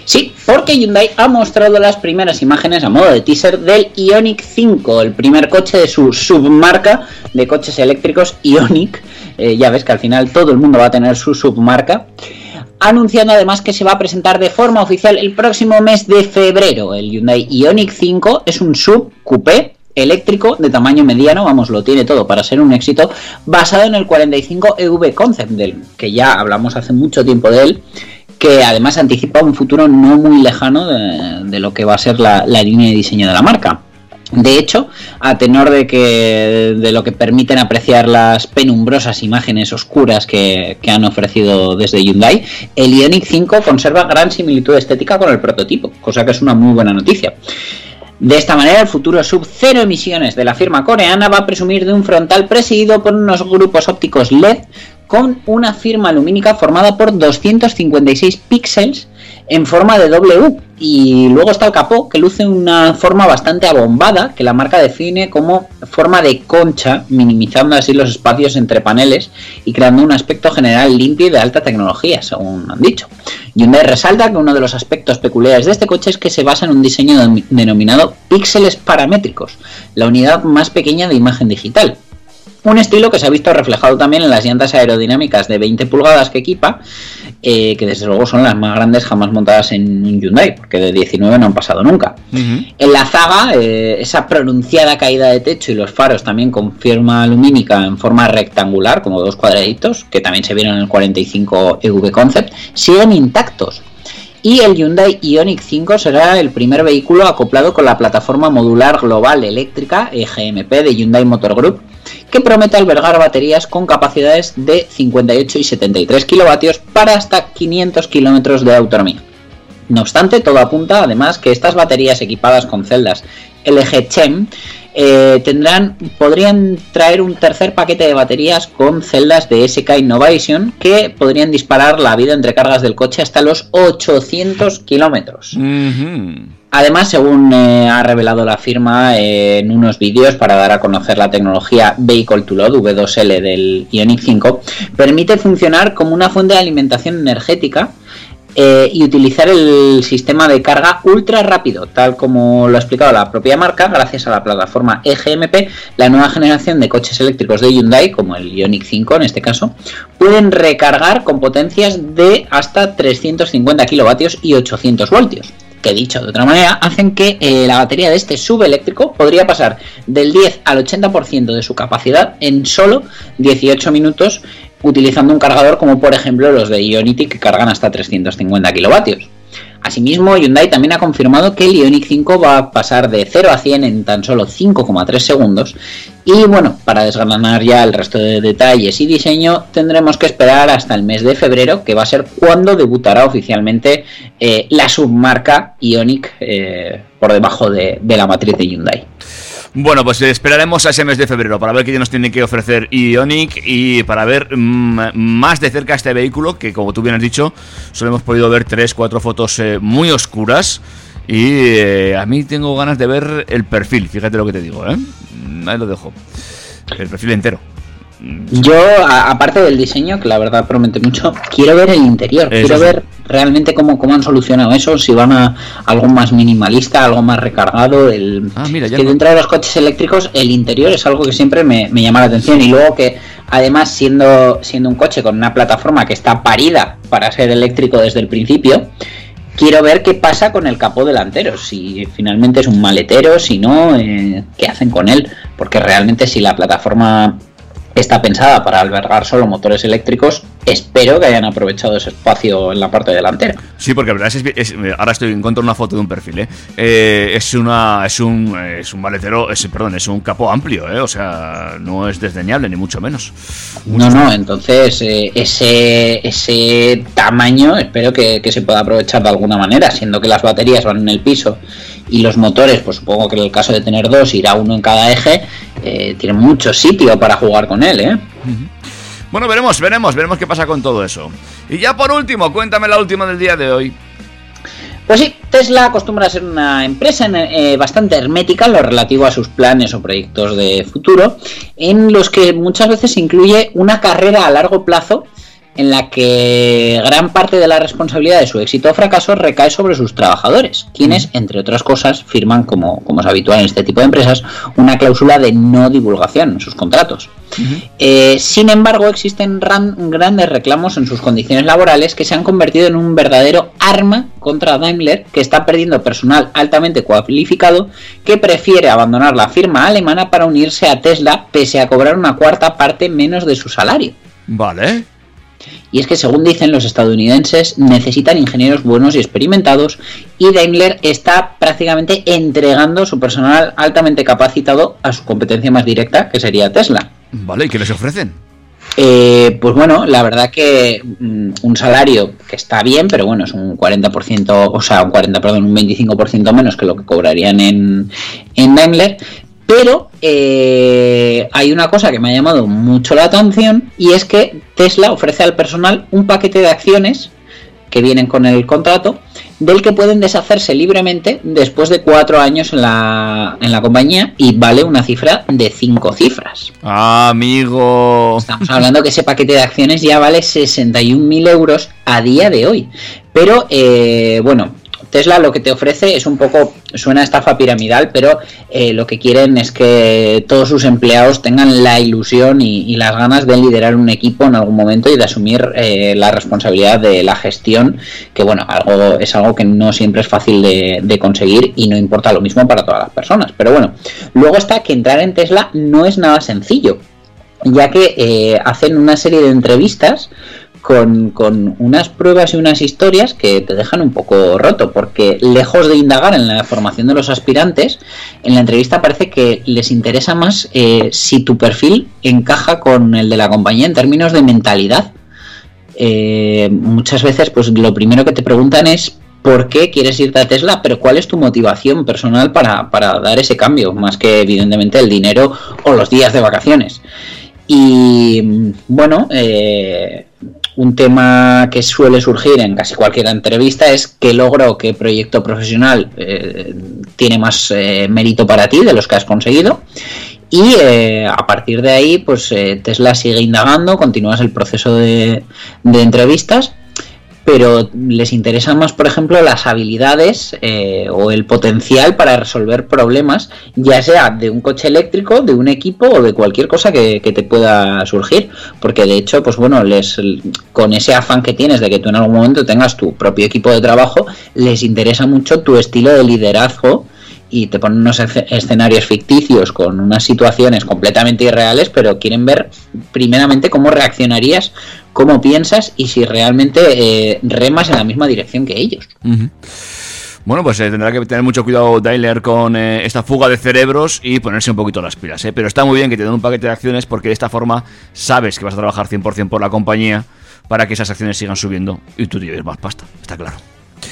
Sí, porque Hyundai ha mostrado las primeras imágenes a modo de teaser del Ioniq 5, el primer coche de su submarca de coches eléctricos Ioniq. Eh, ya ves que al final todo el mundo va a tener su submarca. Anunciando además que se va a presentar de forma oficial el próximo mes de febrero. El Hyundai Ioniq 5 es un sub coupé eléctrico de tamaño mediano, vamos, lo tiene todo para ser un éxito, basado en el 45 EV Concept, del que ya hablamos hace mucho tiempo de él, que además anticipa un futuro no muy lejano de, lo que va a ser la, línea de diseño de la marca. De hecho, a tenor de que lo que permiten apreciar las penumbrosas imágenes oscuras que, que han ofrecido desde Hyundai, el Ioniq 5 conserva gran similitud estética con el prototipo, cosa que es una muy buena noticia. De esta manera, el futuro sub cero emisiones de la firma coreana va a presumir de un frontal presidido por unos grupos ópticos LED con una firma lumínica formada por 256 píxeles en forma de W. Y luego está el capó, que luce una forma bastante abombada, que la marca define como forma de concha, minimizando así los espacios entre paneles y creando un aspecto general limpio y de alta tecnología, según han dicho. Hyundai resalta que uno de los aspectos peculiares de este coche es que se basa en un diseño denomi- denominado píxeles paramétricos, la unidad más pequeña de imagen digital. Un estilo que se ha visto reflejado también en las llantas aerodinámicas de 20 pulgadas que equipa, eh, que desde luego son las más grandes jamás montadas en un Hyundai, porque de 19 no han pasado nunca. En la zaga, eh, esa pronunciada caída de techo y los faros también con firma lumínica en forma rectangular, como dos cuadraditos, que también se vieron en el 45 EV Concept, siguen intactos. Y el Hyundai Ioniq 5 será el primer vehículo acoplado con la plataforma modular global eléctrica EGMP de Hyundai Motor Group, que promete albergar baterías con capacidades de 58 y 73 kilovatios para hasta 500 kilómetros de autonomía. No obstante, todo apunta además que estas baterías equipadas con celdas LG Chem eh, tendrán, podrían traer un tercer paquete de baterías con celdas de SK Innovation que podrían disparar la vida entre cargas del coche hasta los 800 kilómetros. Además, según eh, ha revelado la firma eh, en unos vídeos para dar a conocer la tecnología Vehicle to Load V2L del Ioniq 5, permite funcionar como una fuente de alimentación energética eh, y utilizar el sistema de carga ultra rápido, tal como lo ha explicado la propia marca, gracias a la plataforma EGMP, la nueva generación de coches eléctricos de Hyundai, como el Ioniq 5 en este caso, pueden recargar con potencias de hasta 350 kilovatios y 800 voltios que dicho de otra manera, hacen que eh, la batería de este subeléctrico podría pasar del 10 al 80% de su capacidad en solo 18 minutos utilizando un cargador como por ejemplo los de Ionity que cargan hasta 350 kilovatios. Asimismo, Hyundai también ha confirmado que el Ioniq 5 va a pasar de 0 a 100 en tan solo 5,3 segundos. Y bueno, para desgranar ya el resto de detalles y diseño, tendremos que esperar hasta el mes de febrero, que va a ser cuando debutará oficialmente eh, la submarca Ioniq eh, por debajo de, de la matriz de Hyundai. Bueno, pues esperaremos a ese mes de febrero para ver qué nos tiene que ofrecer Ionic y para ver mm, más de cerca este vehículo que, como tú bien has dicho, solo hemos podido ver tres, cuatro fotos eh, muy oscuras y eh, a mí tengo ganas de ver el perfil, fíjate lo que te digo, ¿eh? Ahí lo dejo. El perfil entero. Yo, a- aparte del diseño, que la verdad promete mucho, quiero ver el interior. Eso quiero sí. ver realmente cómo, cómo han solucionado eso, si van a algo más minimalista, algo más recargado. El, Ah, mira, ya que no- dentro de los coches eléctricos, el interior es algo que siempre me, me llama la atención. Y luego que, además, siendo, siendo un coche con una plataforma que está parida para ser eléctrico desde el principio, quiero ver qué pasa con el capó delantero, si finalmente es un maletero, si no, eh, qué hacen con él, porque realmente si la plataforma está pensada para albergar solo motores eléctricos, espero que hayan aprovechado ese espacio en la parte delantera. Sí, porque la verdad es, es- ahora estoy encuentro una foto de un perfil, ¿eh? Eh, es una es un es un maletero, es, perdón, es un capó amplio, ¿eh? O sea, no es desdeñable ni mucho menos. No, no, entonces eh, ese, ese tamaño espero que, que se pueda aprovechar de alguna manera, siendo que las baterías van en el piso y los motores, pues supongo que en el caso de tener dos irá uno en cada eje, eh, tiene mucho sitio para jugar con él, ¿eh? Bueno, veremos, veremos, veremos qué pasa con todo eso. Y ya por último, cuéntame la última del día de hoy. Pues sí, Tesla acostumbra a ser una empresa eh, bastante hermética en lo relativo a sus planes o proyectos de futuro, en los que muchas veces incluye una carrera a largo plazo en la que gran parte de la responsabilidad de su éxito o fracaso recae sobre sus trabajadores, quienes, entre otras cosas, firman, como, como es habitual en este tipo de empresas, una cláusula de no divulgación en sus contratos. Eh, sin embargo, existen ran- grandes reclamos en sus condiciones laborales que se han convertido en un verdadero arma contra Daimler, que está perdiendo personal altamente cualificado que prefiere abandonar la firma alemana para unirse a Tesla pese a cobrar una cuarta parte menos de su salario. Vale. Y es que según dicen los estadounidenses necesitan ingenieros buenos y experimentados y Daimler está prácticamente entregando su personal altamente capacitado a su competencia más directa que sería Tesla. Vale, ¿y qué les ofrecen? Eh, pues bueno, la verdad que mm, un salario que está bien, pero bueno, es un 40%, o sea, un 40, perdón, un 25% menos que lo que cobrarían en, en Daimler. Pero eh, hay una cosa que me ha llamado mucho la atención y es que Tesla ofrece al personal un paquete de acciones que vienen con el contrato del que pueden deshacerse libremente después de cuatro años en la, en la compañía y vale una cifra de cinco cifras. Ah, amigo. Estamos hablando que ese paquete de acciones ya vale 61.000 euros a día de hoy. Pero eh, bueno, Tesla lo que te ofrece es un poco, suena estafa piramidal, pero eh, lo que quieren es que todos sus empleados tengan la ilusión y, las ganas de liderar un equipo en algún momento y de asumir eh, la responsabilidad de la gestión, que bueno, algo es algo que no siempre es fácil de, de conseguir y no importa lo mismo para todas las personas. Pero bueno, luego está que entrar en Tesla no es nada sencillo ya que eh, hacen una serie de entrevistas con, unas pruebas y unas historias que te dejan un poco roto, porque lejos de indagar en la formación de los aspirantes, en la entrevista parece que les interesa más eh, si tu perfil encaja con el de la compañía en términos de mentalidad. Eh, muchas veces, pues lo primero que te preguntan es por qué quieres irte a Tesla, pero cuál es tu motivación personal para, para dar ese cambio, más que evidentemente el dinero o los días de vacaciones. Y bueno, eh, un tema que suele surgir en casi cualquier entrevista es qué logro qué proyecto profesional eh, tiene más eh, mérito para ti de los que has conseguido. Y eh, a partir de ahí, pues Tesla sigue indagando, continúas el proceso de entrevistas, pero les interesan más, por ejemplo, las habilidades eh, o el potencial para resolver problemas, ya sea de un coche eléctrico, de un equipo o de cualquier cosa que, que te pueda surgir. Porque de hecho, pues bueno, les con ese afán que tienes de que tú en algún momento tengas tu propio equipo de trabajo, les interesa mucho tu estilo de liderazgo y te ponen unos esce- escenarios ficticios con unas situaciones completamente irreales, pero quieren ver primeramente cómo reaccionarías, cómo piensas y si realmente eh, remas en la misma dirección que ellos. Bueno, pues eh, tendrá que tener mucho cuidado Tyler con eh, esta fuga de cerebros y ponerse un poquito las pilas. ¿eh? Pero está muy bien que te den un paquete de acciones porque de esta forma sabes que vas a trabajar 100% por la compañía para que esas acciones sigan subiendo y tú te lleves más pasta. Está claro.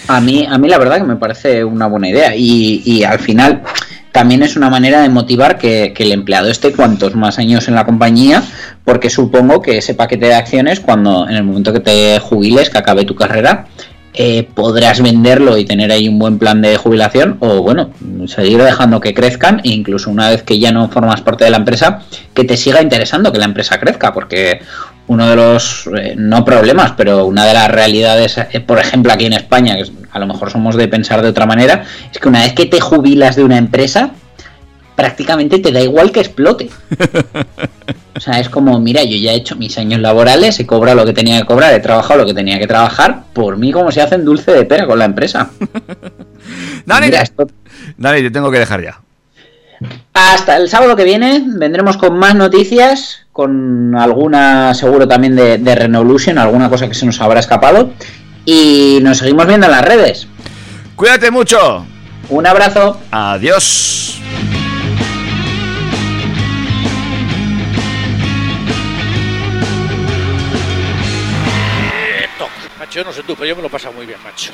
A mí, a mí la verdad que me parece una buena idea y, al final también es una manera de motivar que, que el empleado esté cuantos más años en la compañía porque supongo que ese paquete de acciones cuando en el momento que te jubiles, que acabe tu carrera, eh, podrás venderlo y tener ahí un buen plan de jubilación o bueno, seguir dejando que crezcan e incluso una vez que ya no formas parte de la empresa, que te siga interesando que la empresa crezca porque uno de los, eh, no problemas, pero una de las realidades, eh, por ejemplo aquí en España, que a lo mejor somos de pensar de otra manera, es que una vez que te jubilas de una empresa, prácticamente te da igual que explote. O sea, es como, mira, yo ya he hecho mis años laborales, he cobrado lo que tenía que cobrar, he trabajado lo que tenía que trabajar, por mí como se hacen dulce de pera con la empresa. Dani, Mira, esto- Dani, te tengo que dejar ya. Hasta el sábado que viene vendremos con más noticias, con alguna seguro también de, de Renolution, alguna cosa que se nos habrá escapado. Y nos seguimos viendo en las redes. Cuídate mucho. Un abrazo. Adiós. Macho, yo no sé tú, pero yo me lo he pasado muy bien, macho.